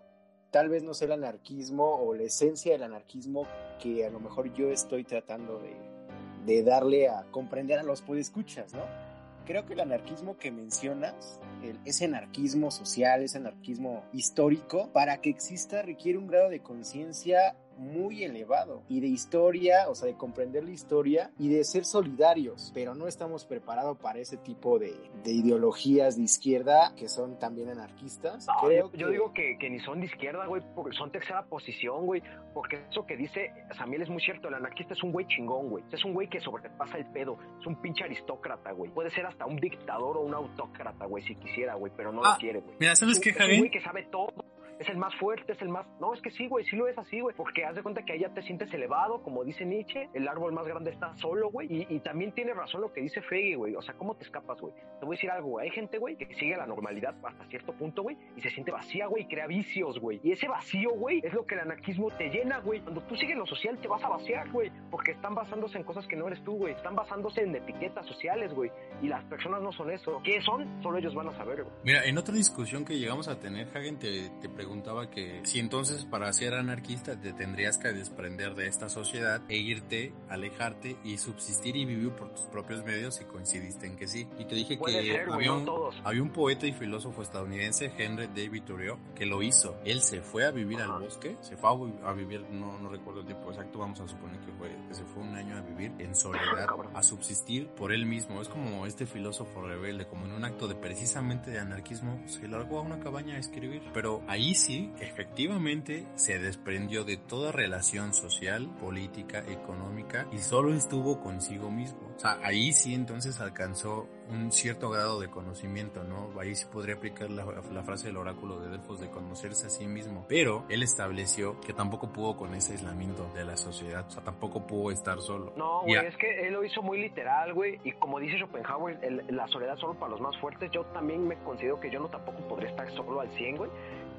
Speaker 3: tal vez no sea el anarquismo o la esencia del anarquismo que a lo mejor yo estoy tratando de, de darle a comprender a los podescuchas, ¿no? Creo que el anarquismo que mencionas, el- ese anarquismo social, ese anarquismo histórico, para que exista requiere un grado de conciencia muy elevado y de historia, o sea, de comprender la historia y de ser solidarios, pero no estamos preparados para ese tipo de, de ideologías de izquierda que son también anarquistas.
Speaker 4: No,
Speaker 3: Creo
Speaker 4: yo, yo digo que, que ni son de izquierda, güey, porque son tercera posición, güey. Porque eso que dice Samuel es muy cierto. El anarquista es un güey chingón, güey. Es un güey que sobrepasa el pedo. Es un pinche aristócrata, güey. Puede ser hasta un dictador o un autócrata, güey, si quisiera, güey, pero no
Speaker 2: Ah,
Speaker 4: lo quiere, güey.
Speaker 2: Mira, ¿sabes qué,
Speaker 4: es un güey que sabe todo. Es el más fuerte, es el más... No, es que sí, güey, sí lo es así, güey. Porque haz de cuenta que allá te sientes elevado, como dice Nietzsche. El árbol más grande está solo, güey. Y, también tiene razón lo que dice Feggy, güey. O sea, ¿cómo te escapas, güey? Te voy a decir algo. Hay gente, güey, que sigue la normalidad hasta cierto punto, güey. Y se siente vacía, güey, y crea vicios, güey. Y ese vacío, güey, es lo que el anarquismo te llena, güey. Cuando tú sigues lo social, te vas a vaciar, güey. Porque están basándose en cosas que no eres tú, güey. Están basándose en etiquetas sociales, güey. Y las personas no son eso. ¿Qué son? Solo ellos van a saber, güey.
Speaker 2: Mira, en otra discusión que llegamos a tener, Hagen te, te preguntaba que si entonces para ser anarquista te tendrías que desprender de esta sociedad e irte, alejarte y subsistir y vivir por tus propios medios y coincidiste en que sí. Y te dije
Speaker 4: Puede
Speaker 2: que
Speaker 4: ser,
Speaker 2: había, un, había un poeta y filósofo estadounidense, Henry David Thoreau, que lo hizo. Él se fue a vivir
Speaker 4: Ajá.
Speaker 2: al bosque, se fue a, a vivir, no, no recuerdo el tiempo exacto, vamos a suponer que fue, que se fue un año a vivir en soledad, a subsistir por él mismo. Es como este filósofo rebelde, como en un acto de precisamente de anarquismo, se largó a una cabaña a escribir. Pero ahí sí, efectivamente, se desprendió de toda relación social, política, económica y solo estuvo consigo mismo. O sea, ahí sí entonces alcanzó un cierto grado de conocimiento, ¿no? Ahí sí podría aplicar la, la frase del oráculo de Delfos de conocerse a sí mismo. Pero él estableció que tampoco pudo con ese aislamiento de la sociedad. O sea, tampoco pudo estar solo.
Speaker 4: No, güey, es que él lo hizo muy literal, güey. Y como dice Schopenhauer, el- la soledad solo para los más fuertes. Yo también me considero que yo no tampoco podría estar solo al 100, güey.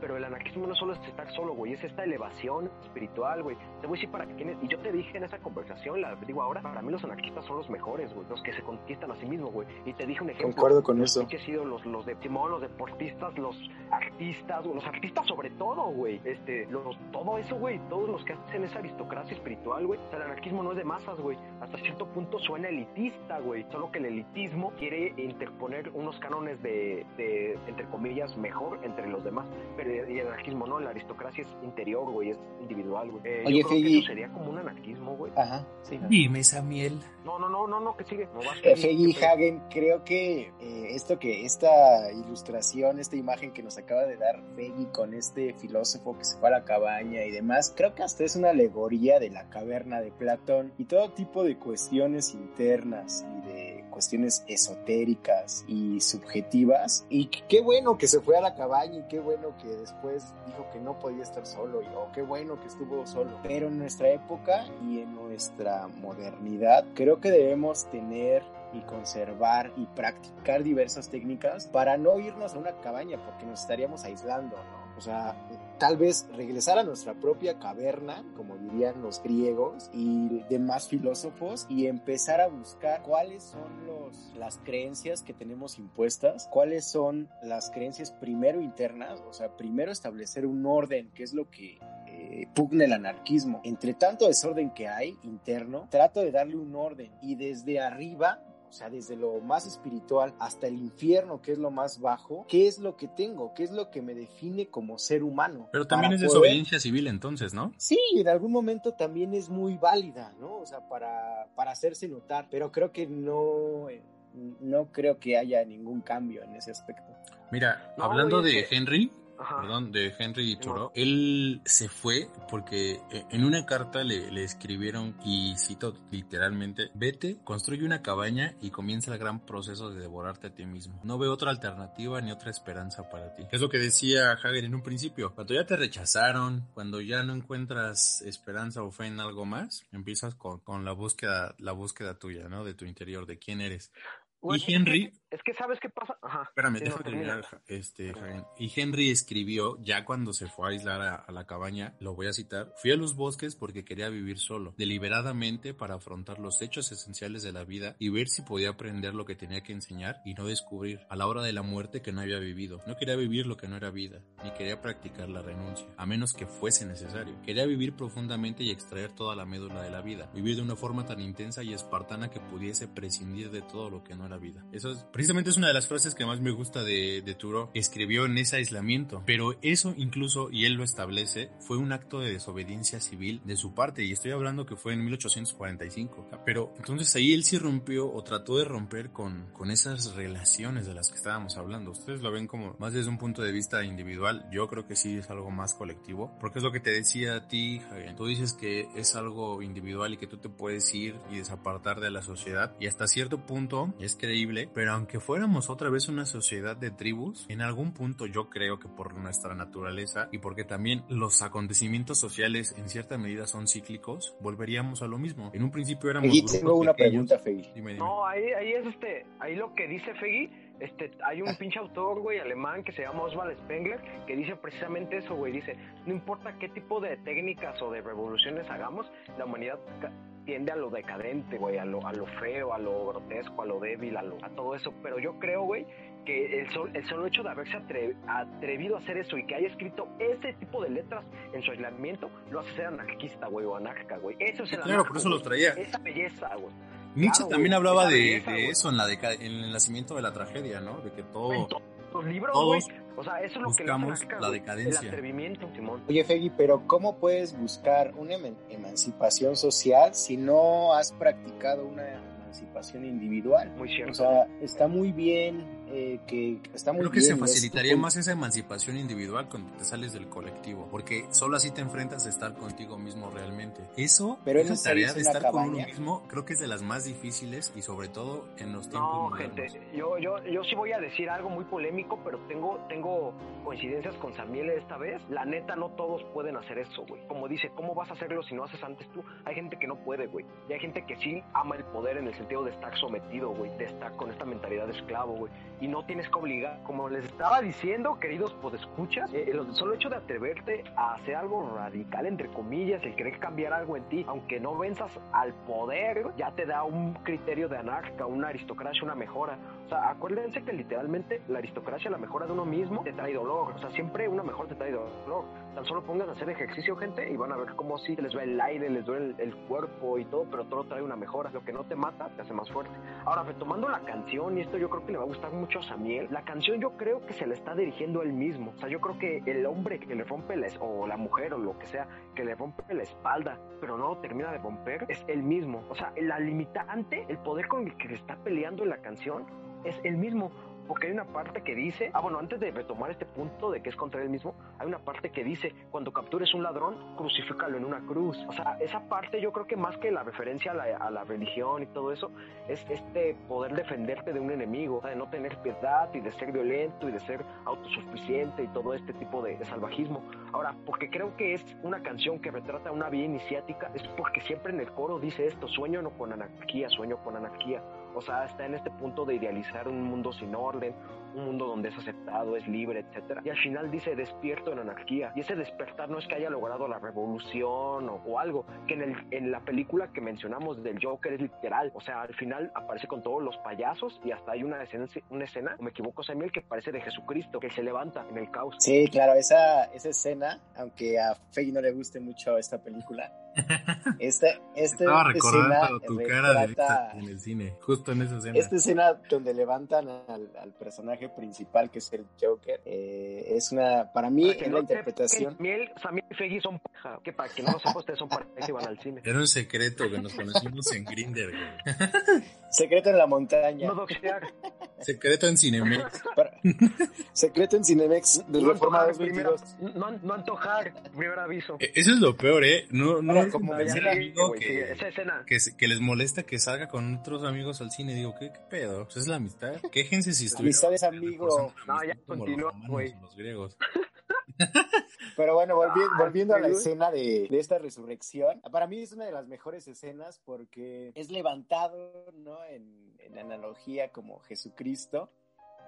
Speaker 4: Pero el anarquismo no solo es estar solo, güey. Es esta elevación espiritual, güey. Te voy a decir para quienes. Y yo te dije en esa conversación, la digo ahora, para mí los anarquistas son los mejores, güey. Los que se conquistan a sí mismos, güey. Y te dije un ejemplo.
Speaker 3: Concuerdo con
Speaker 4: los
Speaker 3: eso.
Speaker 4: pinches ídolos, los de Timón, los deportistas, los artistas, güey, los artistas sobre todo, güey. Este, los, todo eso, güey, todos los que hacen esa aristocracia espiritual, güey. O sea, el anarquismo no es de masas, güey. Hasta cierto punto suena elitista, güey. Solo que el elitismo quiere interponer unos cánones de, de, entre comillas, mejor entre los demás. Pero el anarquismo no, la aristocracia es interior, güey, es individual, güey. Eh,
Speaker 3: Oye,
Speaker 4: yo creo que
Speaker 3: Fegui.
Speaker 4: eso sería como un anarquismo, güey.
Speaker 3: Ajá, sí.
Speaker 2: Dime, Samiel.
Speaker 4: No, no, no, no, no, que sigue. No vas
Speaker 3: Eh,
Speaker 4: Fegui.
Speaker 3: Hagen, creo que eh, esto que esta ilustración, esta imagen que nos acaba de dar Feggy con este filósofo que se fue a la cabaña y demás, creo que hasta es una alegoría de la caverna de Platón y todo tipo de cuestiones internas y de cuestiones esotéricas y subjetivas. Y qué- bueno que se fue a la cabaña y qué bueno que después dijo que no podía estar solo y oh, qué bueno que estuvo solo. Pero en nuestra época y en nuestra modernidad, creo que debemos tener y conservar y practicar diversas técnicas para no irnos a una cabaña porque nos estaríamos aislando, ¿no? Sea, tal vez regresar a nuestra propia caverna, como dirían los griegos y demás filósofos, y empezar a buscar cuáles son los, las creencias que tenemos impuestas, cuáles son las creencias primero internas, o sea, primero establecer un orden, que es lo que eh, pugna el anarquismo. Entre tanto desorden que hay interno, trato de darle un orden y desde arriba o sea, desde lo más espiritual hasta el infierno, que es lo más bajo, ¿qué es lo que tengo? ¿Qué es lo que me define como ser humano?
Speaker 2: Pero también es
Speaker 3: poder-
Speaker 2: desobediencia civil entonces, ¿no?
Speaker 3: Sí, en algún momento también es muy válida, ¿no? O sea, para, para hacerse notar, pero creo que no, no creo que haya ningún cambio en ese aspecto.
Speaker 2: Mira, hablando de Henry, perdón, de Henry Thoreau, él se fue porque eh, en una carta le, le, escribieron, y cito literalmente, vete, construye una cabaña y comienza el gran proceso de devorarte a ti mismo. No veo otra alternativa ni otra esperanza para ti. Es lo que decía Hager en un principio. Cuando ya te rechazaron, cuando ya no encuentras esperanza o fe en algo más, empiezas con, con la búsqueda, la búsqueda tuya, ¿no? De tu interior, de quién eres y Henry.
Speaker 4: Es que, ¿sabes qué pasa?
Speaker 2: Ajá. Espérame, déjame terminar, este, Y Henry escribió, ya cuando se fue a aislar a, la cabaña, lo voy a citar, fui a los bosques porque quería vivir solo, deliberadamente para afrontar los hechos esenciales de la vida y ver si podía aprender lo que tenía que enseñar y no descubrir a la hora de la muerte que no había vivido. No quería vivir lo que no era vida, ni quería practicar la renuncia, a menos que fuese necesario. Quería vivir profundamente y extraer toda la médula de la vida, vivir de una forma tan intensa y espartana que pudiese prescindir de todo lo que no era vida. Eso es, precisamente es una de las frases que más me gusta de, de Turo. Escribió en ese aislamiento, pero eso incluso, y él lo establece, fue un acto de desobediencia civil de su parte, y estoy hablando que fue en 1845. Pero entonces ahí él sí rompió o trató de romper con, con esas relaciones de las que estábamos hablando. Ustedes lo ven como más desde un punto de vista individual, yo creo que sí es algo más colectivo, porque es lo que te decía a ti, Javier. Tú dices que es algo individual y que tú te puedes ir y desapartar de la sociedad, y hasta cierto punto es increíble, pero aunque fuéramos otra vez una sociedad de tribus, en algún punto yo creo que por nuestra naturaleza y porque también los acontecimientos sociales en cierta medida son cíclicos, volveríamos a lo mismo. En un principio éramos...
Speaker 3: Y tengo una pregunta, Fegui.
Speaker 4: No, ahí, ahí es este, ahí lo que dice Fegui este, hay un ah. pinche autor, güey, alemán que se llama Oswald Spengler, que dice precisamente eso, güey. Dice, no importa qué tipo de técnicas o de revoluciones hagamos, la humanidad tiende a lo decadente, güey, a lo, a lo feo, a lo grotesco, a lo débil, a, lo, a todo eso. Pero yo creo, güey, que el, el solo hecho de haberse atrevido a hacer eso y que haya escrito ese tipo de letras en su aislamiento, lo hace ser anarquista, güey, o anarca, güey. Eso es el
Speaker 2: Claro, por eso lo traía.
Speaker 4: Esa belleza, güey.
Speaker 2: Nietzsche también hablaba de, eso en, la en el nacimiento de la tragedia, ¿no? De que todo,
Speaker 4: los libros, todos o sea, eso es lo que
Speaker 2: la decadencia.
Speaker 4: El atrevimiento, Simón.
Speaker 3: Oye, Fegui, pero ¿cómo puedes buscar una emancipación social si no has practicado una emancipación individual?
Speaker 4: Muy cierto.
Speaker 3: O sea, está muy bien eh, que está muy
Speaker 2: Creo que se facilitaría más esa emancipación individual cuando te sales del colectivo, porque solo así te enfrentas a estar contigo mismo realmente. Eso,
Speaker 3: Pero
Speaker 2: esa tarea de estar con uno mismo, creo que es de las más difíciles y sobre todo en los tiempos
Speaker 4: No, gente, yo, yo, yo sí voy a decir algo muy polémico, pero tengo, tengo coincidencias con Samuel esta vez. La neta, no todos pueden hacer eso, güey. Como dice, ¿cómo vas a hacerlo si no haces antes tú? Hay gente que no puede, güey. Y hay gente que sí ama el poder en el sentido de estar sometido, güey, de estar con esta mentalidad de esclavo, güey y no tienes que obligar. Como les estaba diciendo, queridos podescuchas, eh, el solo hecho de atreverte a hacer algo radical, entre comillas, el querer cambiar algo en ti, aunque no venzas al poder, ya te da un criterio de anarca, una aristocracia, una mejora. O sea, acuérdense que literalmente la aristocracia, la mejora de uno mismo, te trae dolor. O sea, siempre una mejor te trae dolor. Tan solo pongan a hacer ejercicio, gente, y van a ver cómo sí les va el aire, les duele el, cuerpo y todo, pero todo trae una mejora. Lo que no te mata, te hace más fuerte. Ahora, retomando la canción, y esto yo creo que le va a gustar mucho a Samiel, la canción yo creo que se la está dirigiendo él mismo. O sea, yo creo que el hombre que le rompe la, o la mujer o lo que sea, que le rompe la espalda, pero no termina de romper, es él mismo. O sea, la limitante, el poder con el que está peleando en la canción, es el mismo porque hay una parte que dice, ah, bueno, antes de retomar este punto de que es contra él mismo, hay una parte que dice, cuando captures un ladrón, crucifícalo en una cruz. O sea, esa parte yo creo que más que la referencia a la, religión y todo eso, es este poder defenderte de un enemigo, de no tener piedad y de ser violento y de ser autosuficiente y todo este tipo de, de salvajismo. Ahora, porque creo que es una canción que retrata una vía iniciática, es porque siempre en el coro dice esto, sueño no con anarquía, sueño con anarquía. O sea, está en este punto de idealizar un mundo sin orden, un mundo donde es aceptado, es libre, etc. Y al final dice despierto en anarquía. Y ese despertar no es que haya logrado la revolución o, algo, que en, el, en la película que mencionamos del Joker es literal. O sea, al final aparece con todos los payasos y hasta hay una escena, una escena, me equivoco Samuel, que parece de Jesucristo, que se levanta en el caos.
Speaker 3: Sí, claro, esa, esa escena, aunque a Faye no le guste mucho esta película, esta, esta
Speaker 2: Estaba recordando tu cara de en el cine, justo en esa escena.
Speaker 3: Esta escena donde levantan al, al personaje personaje principal que es el Joker. Eh, es una, para mí,
Speaker 4: Para
Speaker 3: es
Speaker 4: no
Speaker 3: la
Speaker 4: te-
Speaker 3: interpretación.
Speaker 4: Miel, Samir y Feggy son pareja. Que para que no lo sepa, ustedes son pareja y van al cine.
Speaker 2: Era un secreto que nos conocimos en Grinder.
Speaker 3: Secreto en la montaña.
Speaker 4: No.
Speaker 2: Secreto en Cinemex.
Speaker 3: Para- Secreto en Cinemex de
Speaker 4: No
Speaker 3: Reforma
Speaker 4: antojar, primera-
Speaker 3: 2022.
Speaker 4: no, no antojar, primer aviso.
Speaker 2: E- Eso es lo peor, ¿eh? No, no
Speaker 3: como decía
Speaker 2: el amigo
Speaker 4: güey, sí,
Speaker 2: que,
Speaker 4: esa escena.
Speaker 2: que, que les molesta que salga con otros amigos al cine. Digo, ¿qué, qué pedo? Pues es la amistad. Quéjense si estuvieron
Speaker 3: Amistad es amigo.
Speaker 4: No, ya continúa,
Speaker 2: los
Speaker 4: güey.
Speaker 2: griegos.
Speaker 3: Pero bueno, volvi-
Speaker 4: Ah,
Speaker 3: volviendo a la escena de, de esta resurrección, para mí es una de las mejores escenas porque es levantado, ¿no? En, en analogía como Jesucristo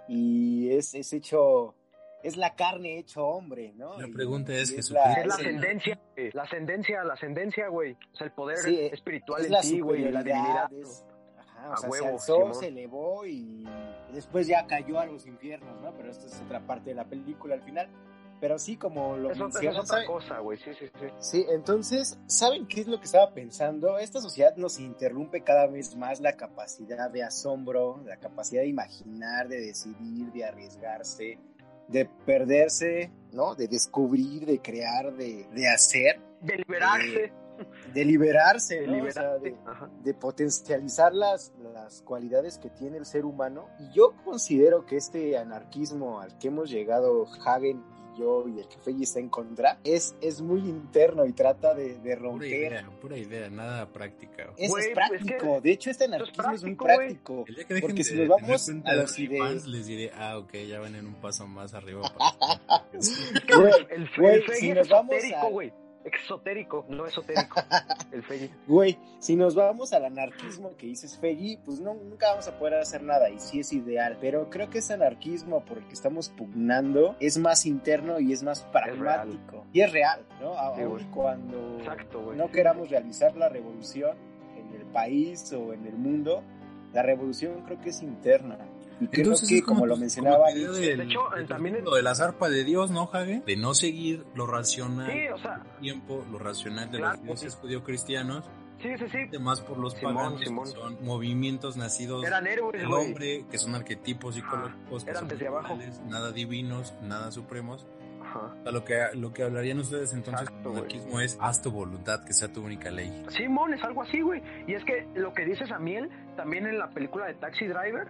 Speaker 3: y es, es hecho, es la carne hecho hombre, ¿no?
Speaker 2: La
Speaker 3: Y-
Speaker 2: pregunta es,
Speaker 3: y
Speaker 2: ¿Jesucristo
Speaker 3: la-
Speaker 4: Es la
Speaker 3: es el-
Speaker 4: ascendencia, güey. la ascendencia, la ascendencia, güey. O sea, el poder
Speaker 3: Sí,
Speaker 4: espiritual
Speaker 3: es
Speaker 4: en
Speaker 3: la
Speaker 4: ti, güey, la
Speaker 3: superioridad,
Speaker 4: divinidad.
Speaker 3: es- ajá, o
Speaker 4: A
Speaker 3: sea, se
Speaker 4: huevo,
Speaker 3: alzó,
Speaker 4: Simón.
Speaker 3: se elevó y después ya cayó a los infiernos, ¿no? Pero esto es otra parte de la película al final. Pero sí, como lo
Speaker 4: Eso, eso es otra cosa, güey. Sí, sí, sí.
Speaker 3: Sí, entonces, ¿saben qué es lo que estaba pensando? Esta sociedad nos interrumpe cada vez más la capacidad de asombro, la capacidad de imaginar, de decidir, de arriesgarse, de perderse, ¿no? De descubrir, de crear, de, de hacer,
Speaker 4: De liberarse.
Speaker 3: de liberarse,
Speaker 4: de
Speaker 3: ¿no? O sea, de- de potencializar las, las cualidades que tiene el ser humano. Y yo considero que este anarquismo al que hemos llegado Hagen yo y el que Fey está en contra es, es muy interno y trata de, de
Speaker 2: Pura
Speaker 3: romper.
Speaker 2: idea, pura idea, nada práctica. güey.
Speaker 3: Es,
Speaker 4: Güey,
Speaker 3: es
Speaker 4: pues,
Speaker 3: práctico,
Speaker 4: es
Speaker 3: de hecho este
Speaker 4: es
Speaker 3: anarquismo es, muy
Speaker 4: práctico.
Speaker 2: El día que
Speaker 3: Porque
Speaker 2: de
Speaker 3: si nos vamos
Speaker 2: cuenta
Speaker 3: a
Speaker 2: de
Speaker 3: los
Speaker 2: los
Speaker 3: ide-
Speaker 2: fans, les diré, ah, ok, ya van en un paso más arriba. para-
Speaker 4: Es que
Speaker 3: Güey,
Speaker 4: el, Feggy
Speaker 3: si nos vamos a-.
Speaker 4: Exotérico, no esotérico. el Feggy.
Speaker 3: Güey, si nos vamos al anarquismo que dices Feggy, pues no, nunca vamos a poder hacer nada y sí es ideal, pero creo que ese anarquismo por el que estamos pugnando es más interno y es más pragmático. y es real, ¿no? Aún cuando
Speaker 4: Exacto, güey.
Speaker 3: no queramos realizar la revolución en el país o en el mundo, la revolución creo que es interna. Y creo
Speaker 2: Entonces
Speaker 3: que,
Speaker 2: es
Speaker 3: como, lo
Speaker 2: tu-
Speaker 3: mencionaba
Speaker 2: como del-
Speaker 4: De hecho,
Speaker 2: del
Speaker 4: también-
Speaker 2: lo de la zarpa de Dios, ¿no, Jage? De no seguir lo racional
Speaker 4: Sí, o sea,
Speaker 2: del tiempo, lo racional de
Speaker 4: Claro,
Speaker 2: los dioses
Speaker 4: sí.
Speaker 2: judío-cristianos,
Speaker 4: sí, sí, sí.
Speaker 2: además por los
Speaker 4: Simón,
Speaker 2: paganos, que
Speaker 4: Simón.
Speaker 2: son movimientos nacidos
Speaker 4: Eran héroes,
Speaker 2: del hombre, que son arquetipos psicológicos, que
Speaker 4: eran
Speaker 2: son
Speaker 4: desde abajo.
Speaker 2: nada divinos, nada supremos.
Speaker 4: Ajá.
Speaker 2: A lo que, lo que hablarían ustedes entonces
Speaker 4: Exacto,
Speaker 2: el anarquismo es haz tu voluntad, que sea tu única ley.
Speaker 4: Simón, es algo así, güey. Y es que lo que dices a Miel, también en la película de Taxi Driver,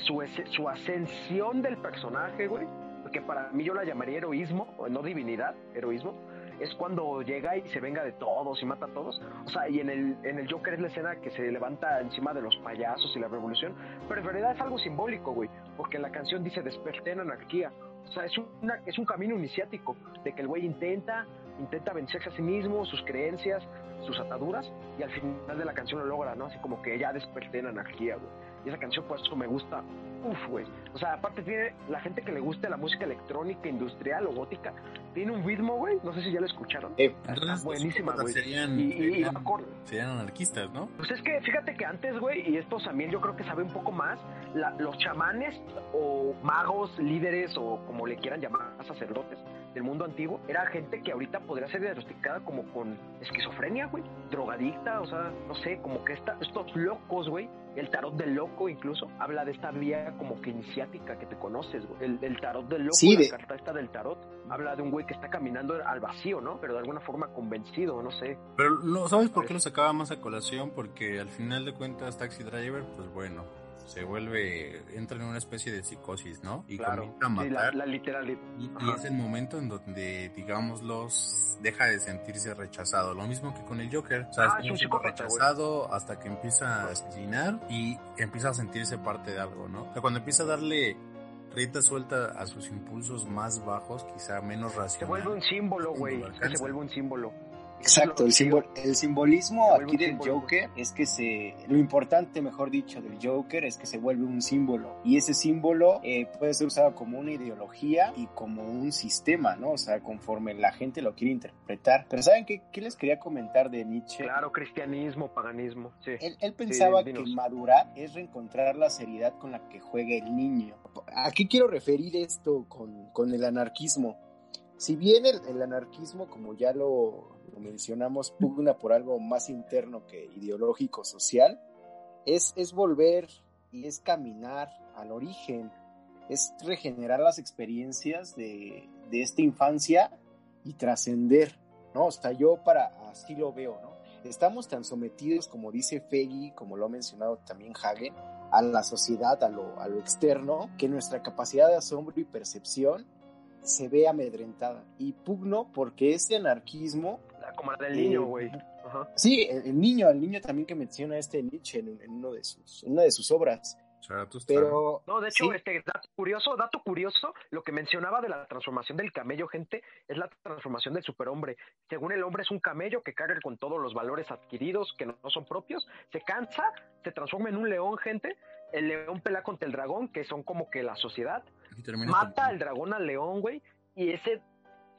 Speaker 4: su, su ascensión del personaje, güey. Que para mí yo la llamaría heroísmo, no divinidad, heroísmo. Es cuando llega y se venga de todos y mata a todos. O sea, y en el, en el Joker es la escena que se levanta encima de los payasos y la revolución. Pero en realidad es algo simbólico, güey. Porque la canción dice desperté en anarquía. O sea, es, una, es un camino iniciático de que el güey intenta, intenta vencerse a sí mismo, sus creencias, sus ataduras, y al final de la canción lo logra, ¿no? Así como que ya desperté en anarquía, güey. Y esa canción, por eso me gusta, uf, güey. O sea, aparte tiene la gente que le guste la música electrónica, industrial o gótica, tiene un ritmo, güey. No sé si ya lo escucharon.
Speaker 3: eh,
Speaker 2: Entonces,
Speaker 4: buenísima, güey.
Speaker 2: Serían,
Speaker 4: Y, y- y
Speaker 2: serían,
Speaker 4: acorde.
Speaker 2: serían anarquistas, ¿no?
Speaker 4: Pues es que fíjate que antes, güey, y esto también yo creo que sabe un poco más, la- los chamanes o magos, líderes o como le quieran llamar, sacerdotes del mundo antiguo, era gente que ahorita podría ser diagnosticada como con esquizofrenia, güey, drogadicta, o sea, no sé, como que esta, estos locos, güey, el tarot del loco incluso, habla de esta vía como que iniciática que te conoces, güey, el, el tarot del loco,
Speaker 3: Sí,
Speaker 4: la
Speaker 3: de-
Speaker 4: carta esta del tarot, habla de un güey que está caminando al vacío, ¿no? Pero de alguna forma convencido, no sé.
Speaker 2: Pero no, ¿sabes por qué lo sacaba más a colación? Porque al final de cuentas Taxi Driver, pues bueno, se vuelve, entra en una especie de psicosis, ¿no? Y
Speaker 4: Claro,
Speaker 2: comienza a
Speaker 4: sí, la,
Speaker 2: matar.
Speaker 4: la literalidad.
Speaker 2: Y, es el momento en donde, digámoslos, deja de sentirse rechazado. Lo mismo que con el Joker. O sea,
Speaker 4: Ah, es un
Speaker 2: rechazado hasta que empieza a asesinar y empieza a sentirse parte de algo, ¿no? O sea, cuando empieza a darle rienda suelta a sus impulsos más bajos, quizá menos
Speaker 4: Se
Speaker 2: racional.
Speaker 4: vuelve un símbolo, güey. se vuelve un símbolo.
Speaker 3: Exacto, el, simbol- simbolismo aquí del. Joker es que se, lo importante, mejor dicho, del Joker es que se vuelve un símbolo y ese símbolo eh, puede ser usado como una ideología y como un sistema, ¿no? O sea, conforme la gente lo quiere interpretar. Pero ¿saben qué, qué les quería comentar de Nietzsche?
Speaker 4: Claro, cristianismo, paganismo. Sí.
Speaker 3: Él, él pensaba
Speaker 4: Sí,
Speaker 3: que madurar es reencontrar la seriedad con la que juega el niño. ¿A qué quiero referir esto con, con el anarquismo? Si bien el, anarquismo, como ya lo, mencionamos, pugna por algo más interno que ideológico, social, es, volver y es caminar al origen. es regenerar las experiencias de, esta infancia y trascender, ¿no? O yo para así lo veo, ¿no? Estamos tan sometidos, como dice Feggy, como lo ha mencionado también Hagen, a la sociedad, a lo, a lo externo, que nuestra capacidad de asombro y percepción se ve amedrentada. Y pugno porque este anarquismo...
Speaker 4: Como la del niño, güey.
Speaker 3: Sí, el, niño, el niño también que menciona este Nietzsche en, uno de sus, en una de sus obras. Pero,
Speaker 4: no, de hecho, este dato curioso, dato curioso, lo que mencionaba de la transformación del camello, gente, es la transformación del superhombre. Según el hombre es un camello que carga con todos los valores adquiridos que no, son propios, se cansa, se transforma en un león, gente. El león pelea contra el dragón, que son como que la sociedad. Mata al dragón al león, güey, y ese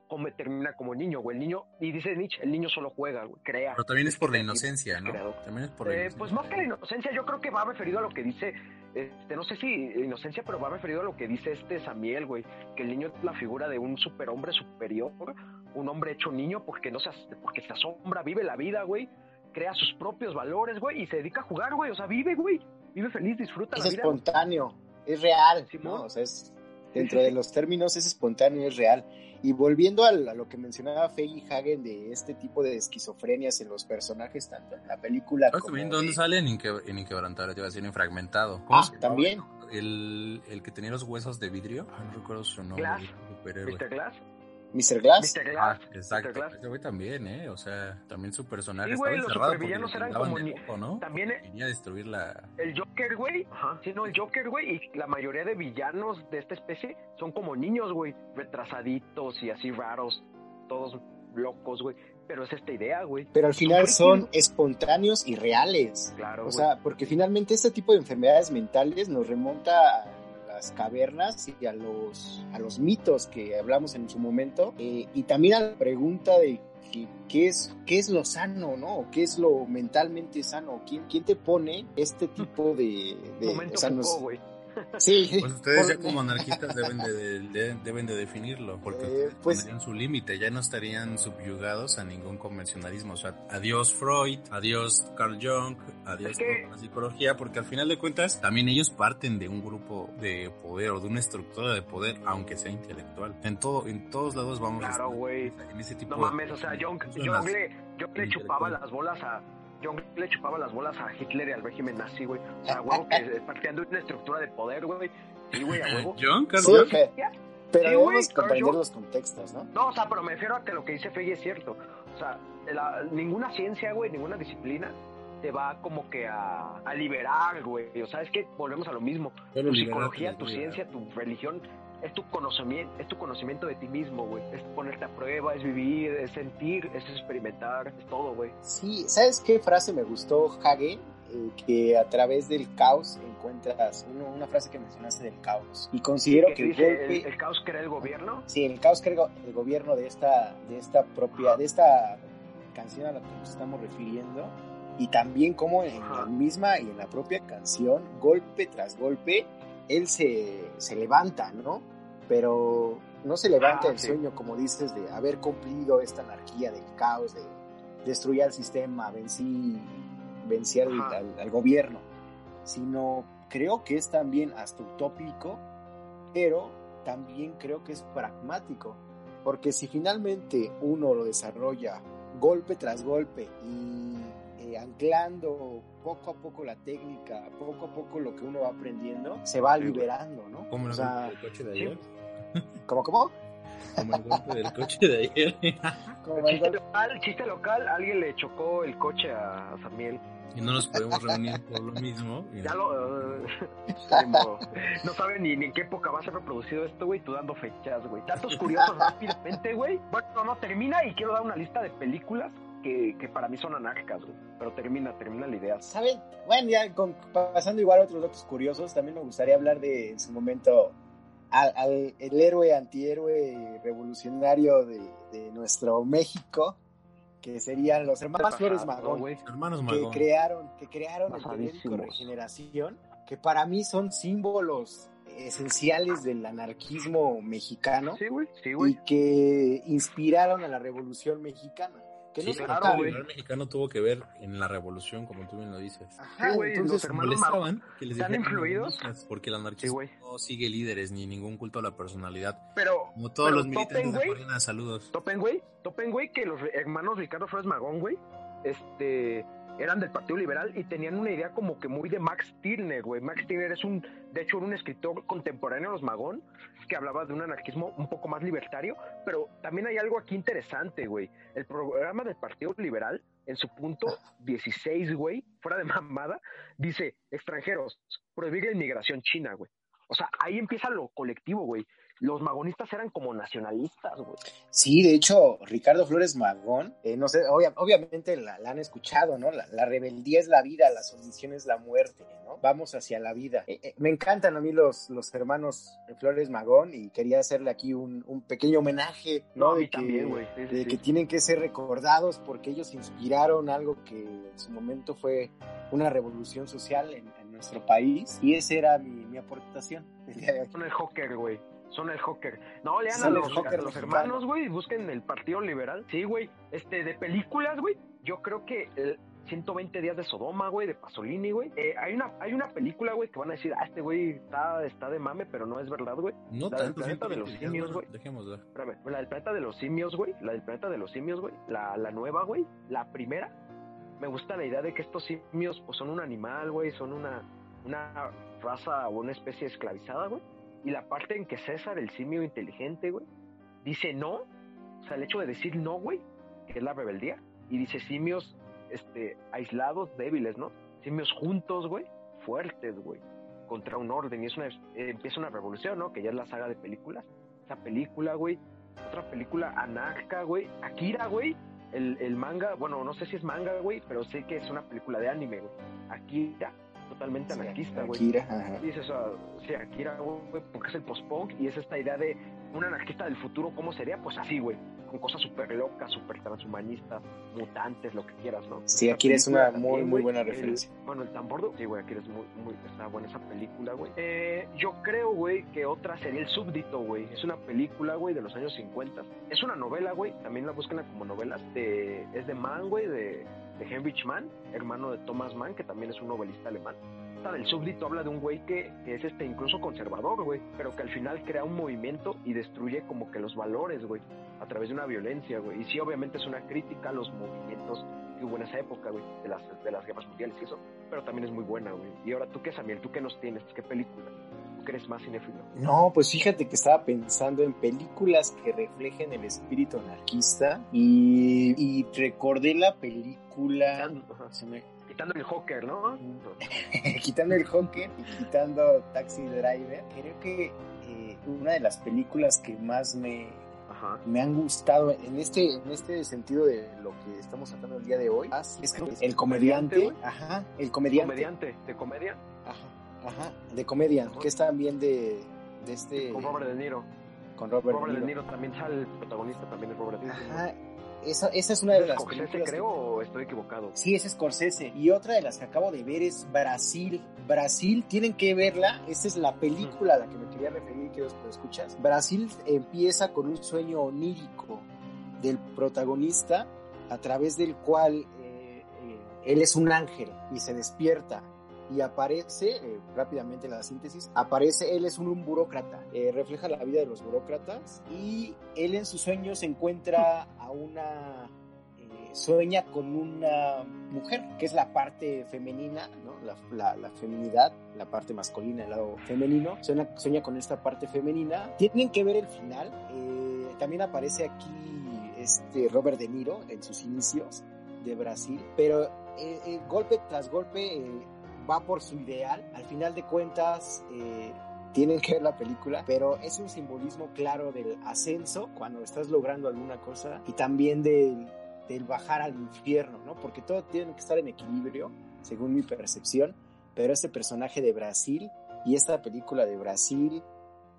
Speaker 4: como termina como niño, güey. El niño, y dice Nietzsche, el niño solo juega, güey, crea.
Speaker 2: Pero también es por la inocencia, ¿no?
Speaker 4: También es por la eh, Pues más que la inocencia, yo creo que va referido a lo que dice, este, no sé si inocencia, pero va referido a lo que dice este Samuel, güey, que el niño es la figura de un superhombre superior, un hombre hecho niño porque no se, porque se asombra, vive la vida, güey, crea sus propios valores, güey, y se dedica a jugar, güey, o sea, vive, güey, vive feliz, disfruta
Speaker 3: es
Speaker 4: la vida.
Speaker 3: Es espontáneo, es real, ¿no? O sea, es, dentro de los términos es espontáneo, es real. Y volviendo a, lo que mencionaba Fei Hagen de este tipo de esquizofrenias en los personajes, tanto en la película
Speaker 2: como. ¿Dónde sale en, Inquebrantable? Te iba a decir en Fragmentado.
Speaker 3: ah, también.
Speaker 2: El, el, que tenía los huesos de vidrio. No recuerdo su nombre.
Speaker 4: Glass. ¿Mr. Glass?
Speaker 3: Mr. Glass.
Speaker 4: Mr. Glass.
Speaker 2: Ah, exacto. Ese güey también, ¿eh? O sea, también su personaje
Speaker 4: sí,
Speaker 2: estaba
Speaker 4: güey,
Speaker 2: encerrado
Speaker 4: los villanos eran como.
Speaker 2: ¿no?
Speaker 4: También
Speaker 2: Venía a destruir la...
Speaker 4: El Joker, güey. Ajá. Sí, no, el Joker, güey. Y la mayoría de villanos de esta especie son como niños, güey. Retrasaditos y así raros. Todos locos, güey. Pero es esta idea, güey.
Speaker 3: Pero al final son espontáneos y reales.
Speaker 4: Claro.
Speaker 3: O sea, porque finalmente este tipo de enfermedades mentales nos remonta a cavernas y a los, a los mitos que hablamos en su momento, eh, y también a la pregunta de qué es, qué es lo sano, ¿no? ¿Qué es lo mentalmente sano? ¿Quién, quién te pone este tipo de... de
Speaker 2: Sí. Pues ustedes ya como anarquistas deben de, deben de definirlo, porque eh, pues, su límite, ya no estarían subyugados a ningún convencionalismo. O sea, adiós Freud, adiós Carl Jung, adiós la psicología, porque al final de cuentas también ellos parten de un grupo de poder o de una estructura de poder, aunque sea intelectual. En todo, en todos lados vamos
Speaker 4: a estar en ese tipo no mames, o sea, Jung, Jung le, le chupaba las bolas a John le chupaba las bolas a Hitler y al régimen nazi, güey. O sea, huevo que partiendo de una estructura de poder, güey. Sí, güey, a huevo.
Speaker 2: John,
Speaker 3: sí, okay. Pero sí, debemos comprender los contextos, ¿no?
Speaker 4: No, o sea, pero me refiero a que lo que dice Feggy es cierto. O sea, la, ninguna ciencia, güey, ninguna disciplina te va como que a, a liberar, güey. O sea, es que volvemos a lo mismo. tu psicología, tu ciencia, tu religión es tu conocimiento, es tu conocimiento de ti mismo, güey. Es ponerte a prueba, es vivir, es sentir, es experimentar, es todo, güey.
Speaker 3: Sí, ¿sabes qué frase me gustó, Hagen? Eh, que a través del caos encuentras una frase que mencionaste del caos y considero que
Speaker 4: el, golpe, el, caos crea el gobierno
Speaker 3: sí el caos crea el gobierno de esta de esta propia de esta canción a la que nos estamos refiriendo y también como en la misma y en la propia canción golpe tras golpe él se, se levanta, ¿no? Pero no se levanta ah, el sueño, como dices, de haber cumplido esta anarquía del caos, de destruir el sistema, vencí, vencí al, gobierno, sino creo que es también hasta utópico, pero también creo que es pragmático, porque si finalmente uno lo desarrolla golpe tras golpe y anclando poco a poco la técnica, poco a poco lo que uno va aprendiendo, se va liberando, ¿no?
Speaker 2: Como el coche de ayer.
Speaker 3: ¿Cómo, cómo?
Speaker 2: Como el golpe del coche de ayer.
Speaker 4: chiste, local, chiste local, alguien le chocó el coche a Samuel.
Speaker 2: Y no nos podemos reunir por lo mismo.
Speaker 4: Ya lo. no saben ni, ni, en qué época va a ser reproducido esto, güey. Tú dando fechas, güey. Datos curiosos rápidamente, güey. Bueno, no, termina y quiero dar una lista de películas que, que para mí son anárquicas, güey. Pero termina, termina la idea.
Speaker 3: ¿Saben? Bueno, ya pasando igual a otros datos curiosos, también me gustaría hablar de en su momento al, el héroe, antihéroe revolucionario de, de nuestro México, que serían los hermanos Flores Magón,
Speaker 2: hermanos
Speaker 3: que crearon, que crearon el periódico Regeneración, que para mí son símbolos esenciales del anarquismo mexicano
Speaker 4: sí, güey, sí,
Speaker 3: y que inspiraron a la Revolución Mexicana. Que
Speaker 2: sí,
Speaker 3: no
Speaker 2: claro, el
Speaker 3: güey.
Speaker 2: liberal mexicano tuvo que ver en la revolución, como tú bien lo dices.
Speaker 3: Ajá,
Speaker 4: Sí, güey,
Speaker 3: entonces
Speaker 4: los
Speaker 2: molestaban que les
Speaker 4: ¿Están influidos?
Speaker 2: porque el
Speaker 4: Sí,
Speaker 2: anarquismo
Speaker 4: güey.
Speaker 2: no sigue líderes ni ningún culto a la personalidad.
Speaker 4: Pero,
Speaker 2: Como todos
Speaker 4: pero
Speaker 2: los militantes
Speaker 4: topen,
Speaker 2: de Morena, saludos.
Speaker 4: Topen, güey. Topen, güey, que los hermanos Ricardo Flores Magón, güey, este, eran del Partido Liberal y tenían una idea como que muy de Max Stirner, güey. Max Stirner es un, de hecho, era un escritor contemporáneo de los Magón que hablaba de un anarquismo un poco más libertario, pero también hay algo aquí interesante, güey. El programa del Partido Liberal, en su punto 16, güey, fuera de mamada, dice, extranjeros, prohibir la inmigración china, güey. O sea, ahí empieza lo colectivo, güey. Los magonistas eran como nacionalistas, güey.
Speaker 3: Sí, de hecho, Ricardo Flores Magón, eh, no sé, obvia- obviamente la, la han escuchado, ¿no? La, la rebeldía es la vida, la sumisión es la muerte, ¿no? Vamos hacia la vida. Eh, eh, me encantan a mí los, los hermanos Flores Magón y quería hacerle aquí un, un pequeño homenaje, ¿no?
Speaker 4: No, a mí
Speaker 3: de que,
Speaker 4: también, güey. Sí,
Speaker 3: de
Speaker 4: sí.
Speaker 3: que tienen que ser recordados porque ellos inspiraron algo que en su momento fue una revolución social en, en nuestro país y esa era mi, mi aportación.
Speaker 4: Son el Joker, güey. Son el Joker. No, lean a los, a los hermanos, güey, busquen el Partido Liberal. Sí, güey. Este, de películas, güey. Yo creo que el 120 días de Sodoma, güey, de Pasolini, güey. Eh, hay una hay una película, güey, que van a decir, ah, este güey está, está de mame, pero no es verdad, güey.
Speaker 2: No
Speaker 4: La del planeta de los
Speaker 2: 120
Speaker 4: simios, güey.
Speaker 2: Dejémosla.
Speaker 4: La del planeta de los simios, güey. La del planeta de los simios, güey. La, la nueva, güey. La primera. Me gusta la idea de que estos simios, pues son un animal, güey. Son una, una raza o una especie esclavizada, güey. Y la parte en que César, el simio inteligente, güey, dice no. O sea, el hecho de decir no, güey, que es la rebeldía. Y dice simios, este, aislados, débiles, ¿no? Simios juntos, güey, fuertes, güey, contra un orden. Y es una, empieza una revolución, ¿no? Que ya es la saga de películas esa película, güey. Otra película, Anaka, güey. Akira, güey. El, el manga, bueno, no sé si es manga, güey, pero sé que es una película de anime, güey. Akira, totalmente anarquista, güey.
Speaker 3: Akira.
Speaker 4: Dices, o sea, sí, Akira, güey, porque es el post-punk y es esta idea de un anarquista del futuro, ¿cómo sería? Pues así, güey, con cosas súper locas, súper transhumanistas, mutantes, lo que quieras, ¿no?
Speaker 3: Sí, Akira es una muy, muy buena
Speaker 4: el-
Speaker 3: referencia.
Speaker 4: bueno, el tambordo, sí, güey, Akira es muy, muy, está buena esa película, güey. Eh, yo creo, güey, que otra sería El Súbdito, güey. Es una película, güey, de los años 50. Es una novela, güey, también la buscan como novelas. De, es de Mann, güey, de, de Heinrich Mann, hermano de Thomas Mann, que también es un novelista alemán. Esta del súbdito habla de un güey que, que es este incluso conservador, güey, pero que al final crea un movimiento y destruye como que los valores, güey, a través de una violencia, güey. Y sí, obviamente es una crítica a los movimientos que hubo en esa época, güey, de las, de las guerras mundiales y eso, pero también es muy buena, güey. Y ahora tú qué, Samuel, tú qué nos tienes, qué película, tú que eres más cinéfilo.
Speaker 3: No, pues fíjate que estaba pensando en películas que reflejen el espíritu anarquista y, y recordé la película...
Speaker 4: Ajá,
Speaker 3: se me-
Speaker 4: quitando el Joker, ¿no?
Speaker 3: quitando el Joker y quitando Taxi Driver, creo que eh, una de las películas que más me,
Speaker 4: Ajá.
Speaker 3: me han gustado en este, en este sentido de lo que estamos tratando el día de hoy es que el comediante,
Speaker 4: güey.
Speaker 3: ajá, el comediante,
Speaker 4: Comediante, de comedia,
Speaker 3: ajá, ajá, de comedia, que es también de, de este
Speaker 4: con Robert De Niro.
Speaker 3: con Robert,
Speaker 4: Robert
Speaker 3: De
Speaker 4: De
Speaker 3: Niro.
Speaker 4: Niro también sale, el protagonista también es Robert De Niro.
Speaker 3: Ajá, esa, esa es una de
Speaker 4: ¿Es
Speaker 3: las
Speaker 4: Scorsese,
Speaker 3: películas que-
Speaker 4: creo, o estoy equivocado?
Speaker 3: Sí, es Scorsese. Y otra de las que acabo de ver es Brasil. Brasil, tienen que verla. Esta es la película a la que me quería referir, que lo escuchas. Brasil empieza con un sueño onírico del protagonista, a través del cual eh, eh, él es un ángel y se despierta. Y aparece, eh, rápidamente la síntesis, aparece, él es un, un burócrata, eh, refleja la vida de los burócratas y él en sus sueños encuentra a una eh, sueña con una mujer, que es la parte femenina, ¿no? la, la, la feminidad, la parte masculina, el lado femenino, sueña, sueña con esta parte femenina. Tienen que ver el final, eh, también aparece aquí este Robert De Niro en sus inicios de Brasil, pero eh, eh, golpe tras golpe eh, va por su ideal, al final de cuentas... eh, tienen que ver la película, pero es un simbolismo claro del ascenso cuando estás logrando alguna cosa y también del, del bajar al infierno, ¿no? Porque todo tiene que estar en equilibrio, según mi percepción, pero este personaje de Brasil y esta película de Brasil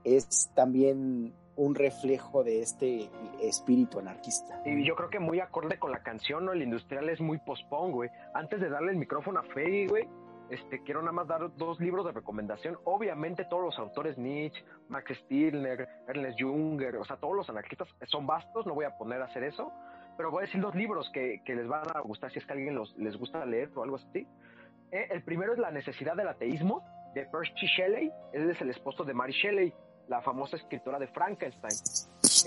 Speaker 3: es también un reflejo de este espíritu anarquista.
Speaker 4: Y yo creo que muy acorde con la canción, ¿no? El industrial es muy post-punk, güey. Antes de darle el micrófono a Fey, güey, este, quiero nada más dar dos libros de recomendación. Obviamente todos los autores Nietzsche, Max Stirner, Ernest Junger, o sea, todos los anarquistas son vastos, no voy a poner a hacer eso, pero voy a decir dos libros que, les van a gustar si es que a alguien les gusta leer o algo así. Eh, el primero es La necesidad del ateísmo, de Percy Shelley. Él es el esposo de Mary Shelley, la famosa escritora de Frankenstein.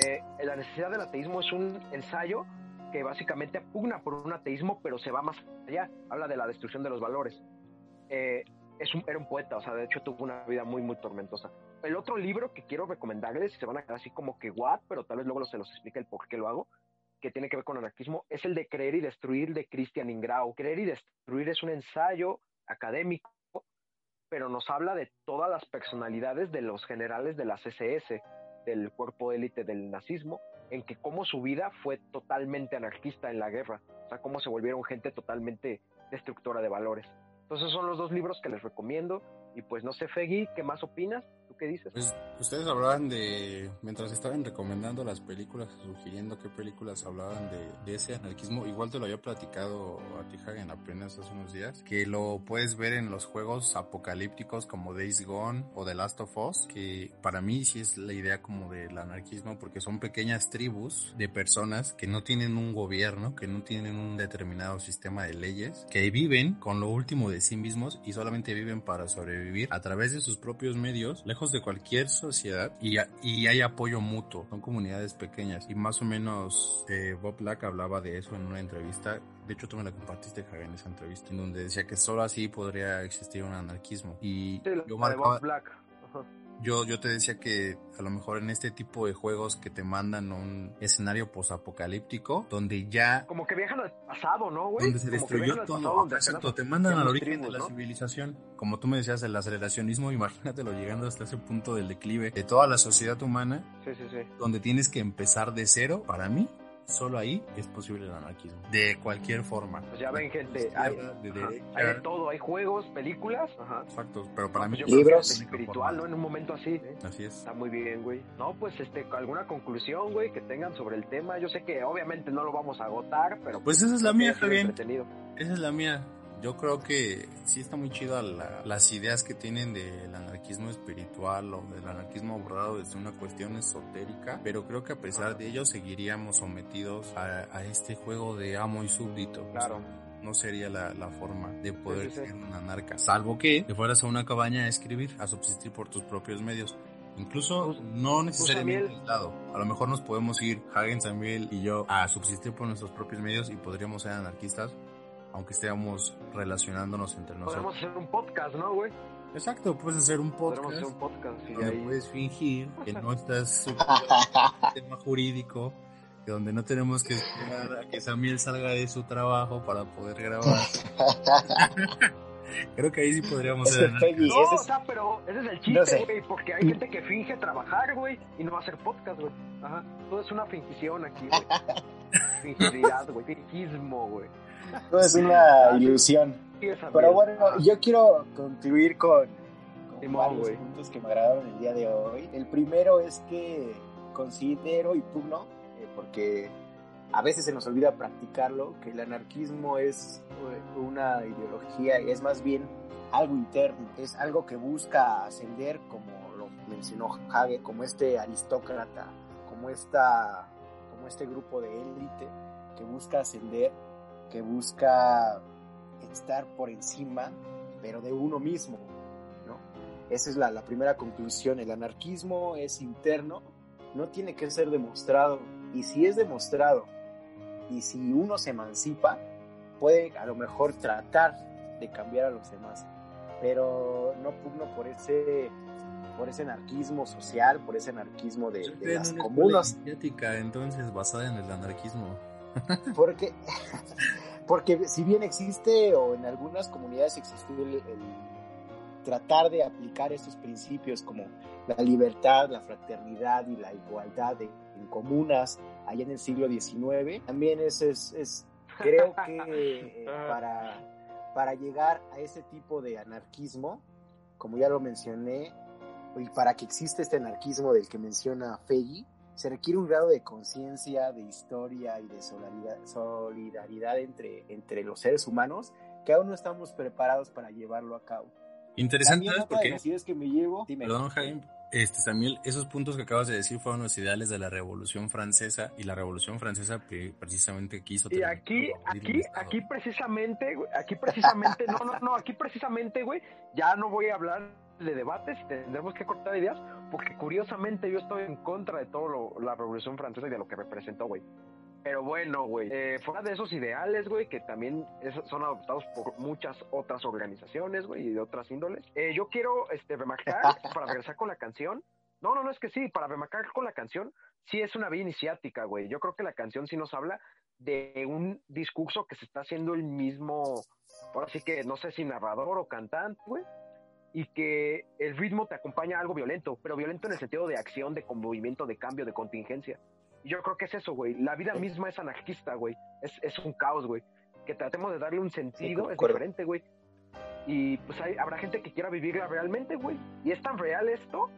Speaker 4: Eh, la necesidad del ateísmo es un ensayo que básicamente pugna por un ateísmo, pero se va más allá. Habla de la destrucción de los valores. Eh, es un, era un poeta, o sea, de hecho tuvo una vida muy, muy tormentosa. El otro libro que quiero recomendarles, se van a quedar así como que what, pero tal vez luego se los explique el por qué lo hago, que tiene que ver con anarquismo, es el de Creer y Destruir de Christian Ingrau. Creer y Destruir es un ensayo académico, pero nos habla de todas las personalidades de los generales de la CSS, del cuerpo élite del nazismo, en que cómo su vida fue totalmente anarquista en la guerra, o sea, cómo se volvieron gente totalmente destructora de valores. Entonces son los dos libros que les recomiendo. Y pues no sé, Fegui, ¿qué más opinas? ¿Tú qué dices?
Speaker 2: Pues ustedes hablaban de, mientras estaban recomendando las películas, sugiriendo qué películas hablaban de, de ese anarquismo, igual te lo había platicado a ti, Hagen, apenas hace unos días, que lo puedes ver en los juegos apocalípticos como Days Gone o The Last of Us, que para mí sí es la idea como del anarquismo, porque son pequeñas tribus de personas que no tienen un gobierno, que no tienen un determinado sistema de leyes, que viven con lo último de sí mismos y solamente viven para sobrevivir a través de sus propios medios, lejos de cualquier sociedad y, y hay apoyo mutuo. Son comunidades pequeñas y más o menos eh, Bob Black hablaba de eso en una entrevista. De hecho, tú me la compartiste, Javier, en esa entrevista, en donde decía que solo así podría existir un anarquismo. Y yo marcaba, Black yo, yo te decía que a lo mejor en este tipo de juegos que te mandan un escenario posapocalíptico, donde ya...
Speaker 4: Como que viajan al pasado, ¿no, güey?
Speaker 2: Donde se destruyó todo. Exacto, te mandan al origen de la civilización. Como tú me decías, el aceleracionismo, imagínatelo llegando hasta ese punto del declive de toda la sociedad humana.
Speaker 4: Sí, sí, sí.
Speaker 2: Donde tienes que empezar de cero, para mí, solo ahí es posible el anarquismo. De cualquier forma.
Speaker 4: Pues ya ven, gente, hay de, hay de, todo, hay juegos, películas. Ajá.
Speaker 2: Exacto, pero para mí...
Speaker 4: Yo libros. espiritual, ¿no? En un momento así.
Speaker 2: Así es.
Speaker 4: Está muy bien, güey. No, pues, este, alguna conclusión, güey, que tengan sobre el tema. Yo sé que obviamente no lo vamos a agotar, pero...
Speaker 2: Pues esa es la mía, Javier. Esa es la mía yo creo que sí está muy chido las ideas que tienen del anarquismo espiritual o del anarquismo abordado desde una cuestión esotérica, pero creo que a pesar de ello seguiríamos sometidos a, este juego de amo y súbdito.
Speaker 4: Claro.
Speaker 2: no sería la, forma de poder ser un anarca, salvo que te fueras a una cabaña a escribir, a subsistir por tus propios medios. Incluso no necesariamente aislado. A lo mejor nos podemos ir, Hagen, Samuel y yo, a subsistir por nuestros propios medios y podríamos ser anarquistas aunque estamos relacionándonos entre nosotros.
Speaker 4: Podemos hacer un podcast, ¿no, güey?
Speaker 2: Exacto, puedes hacer un podcast.
Speaker 4: Podemos hacer un podcast
Speaker 2: donde ahí... puedes fingir que no estás en tema jurídico, que donde no tenemos que esperar a que Samuel salga de su trabajo para poder grabar. Creo que ahí sí podríamos
Speaker 4: ser. no, o sea, pero ese es el chiste, güey, porque hay gente que finge trabajar, güey, y no va a hacer podcast, güey. Ajá. Todo es una fingición aquí, güey. Fingidad, güey. Fingismo, güey.
Speaker 3: Todo es una ilusión. Pero bueno, yo quiero concluir con, con varios puntos que me agradaron el día de hoy. El primero es que considero y pugno, eh, porque a veces se nos olvida practicarlo, que el anarquismo es eh, una ideología, es más bien algo interno, es algo que busca ascender, como lo mencionó Hage, como este aristócrata, como, esta, como este grupo de élite que busca ascender que busca estar por encima, pero de uno mismo, ¿no? Esa es la, la primera conclusión. El anarquismo es interno, no tiene que ser demostrado. Y si es demostrado, y si uno se emancipa, puede a lo mejor tratar de cambiar a los demás. Pero no pugno por ese por ese anarquismo social, por ese anarquismo de, de las comunas.
Speaker 2: entonces basada en el anarquismo.
Speaker 3: Porque, porque si bien existe o en algunas comunidades existe el, tratar de aplicar estos principios como la libertad, la fraternidad y la igualdad en comunas allá en el siglo XIX, también es, es, creo que eh, para, para llegar a ese tipo de anarquismo, como ya lo mencioné, y para que exista este anarquismo del que menciona Fegui, se requiere un grado de conciencia, de historia y de solidaridad, entre, entre los seres humanos que aún no estamos preparados para llevarlo a cabo.
Speaker 2: Interesante, porque...
Speaker 3: es que me llevo...
Speaker 2: Perdón, Jaime, este Samuel, esos puntos que acabas de decir fueron los ideales de la Revolución Francesa y la Revolución Francesa precisamente quiso.
Speaker 4: Y aquí, aquí, aquí precisamente, aquí precisamente, no, no, no, aquí precisamente, güey, ya no voy a hablar de debates y tendremos que cortar ideas, porque curiosamente yo estoy en contra de todo la Revolución Francesa y de lo que representó, güey. Pero bueno, güey, eh, fuera de esos ideales, güey, que también son adoptados por muchas otras organizaciones, güey, y de otras índoles, eh, yo quiero este, remarcar, para regresar con la canción, no, no, no, es que sí, para remarcar con la canción, sí es una vía iniciática, güey. Yo creo que la canción sí nos habla de un discurso que se está haciendo el mismo, ahora sí que no sé si narrador o cantante, güey, y que el ritmo te acompaña a algo violento, pero violento en el sentido de acción, de movimiento, de cambio, de contingencia. Y yo creo que es eso, güey. La vida misma es anarquista, güey. Es, es un caos, güey. Que tratemos de darle un sentido es diferente, güey. Y pues hay, habrá gente que quiera vivirla realmente, güey. Y es tan real esto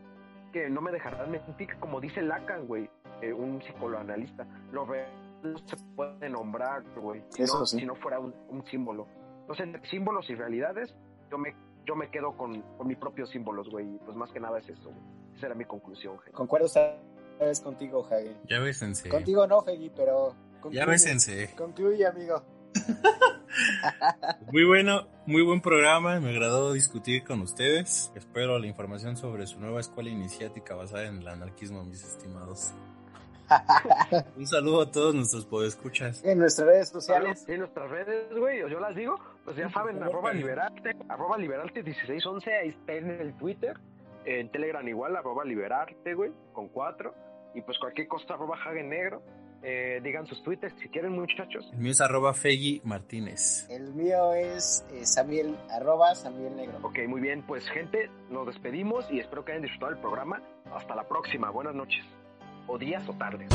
Speaker 4: que no me dejarán mentir, como dice Lacan, güey, eh, un psicoanalista. Lo real no se puede nombrar, güey. Si, no, si no fuera un, símbolo. Entonces, entre símbolos y realidades, yo me, yo me quedo con, con mis propios símbolos, güey. Pues más que nada es eso, güey. Esa era mi conclusión,
Speaker 3: gente. Concuerdo, es contigo, Hagi.
Speaker 2: Ya bésense.
Speaker 3: Contigo no, Hagi, pero.
Speaker 2: Ya bésense.
Speaker 3: Concluye, amigo.
Speaker 2: muy bueno, muy buen programa. Me agradó discutir con ustedes. Espero la información sobre su nueva escuela iniciática basada en el anarquismo, mis estimados. Un saludo a todos nuestros podescuchas.
Speaker 3: En nuestras redes sociales.
Speaker 4: En nuestras redes, güey, yo las digo, pues ya saben, arroba liberarte, arroba liberarte 1611, ahí está en el Twitter. En Telegram igual, arroba liberarte, güey, con cuatro. Y pues cualquier cosa, arroba Hagen Negro. Eh, digan sus twitters si quieren, muchachos.
Speaker 2: El mío es arroba Fegui Martínez.
Speaker 3: El mío es eh, Samuel, arroba Samuel Negro.
Speaker 4: Ok, muy bien. Pues, gente, nos despedimos y espero que hayan disfrutado el programa. Hasta la próxima. Buenas noches o días o tardes.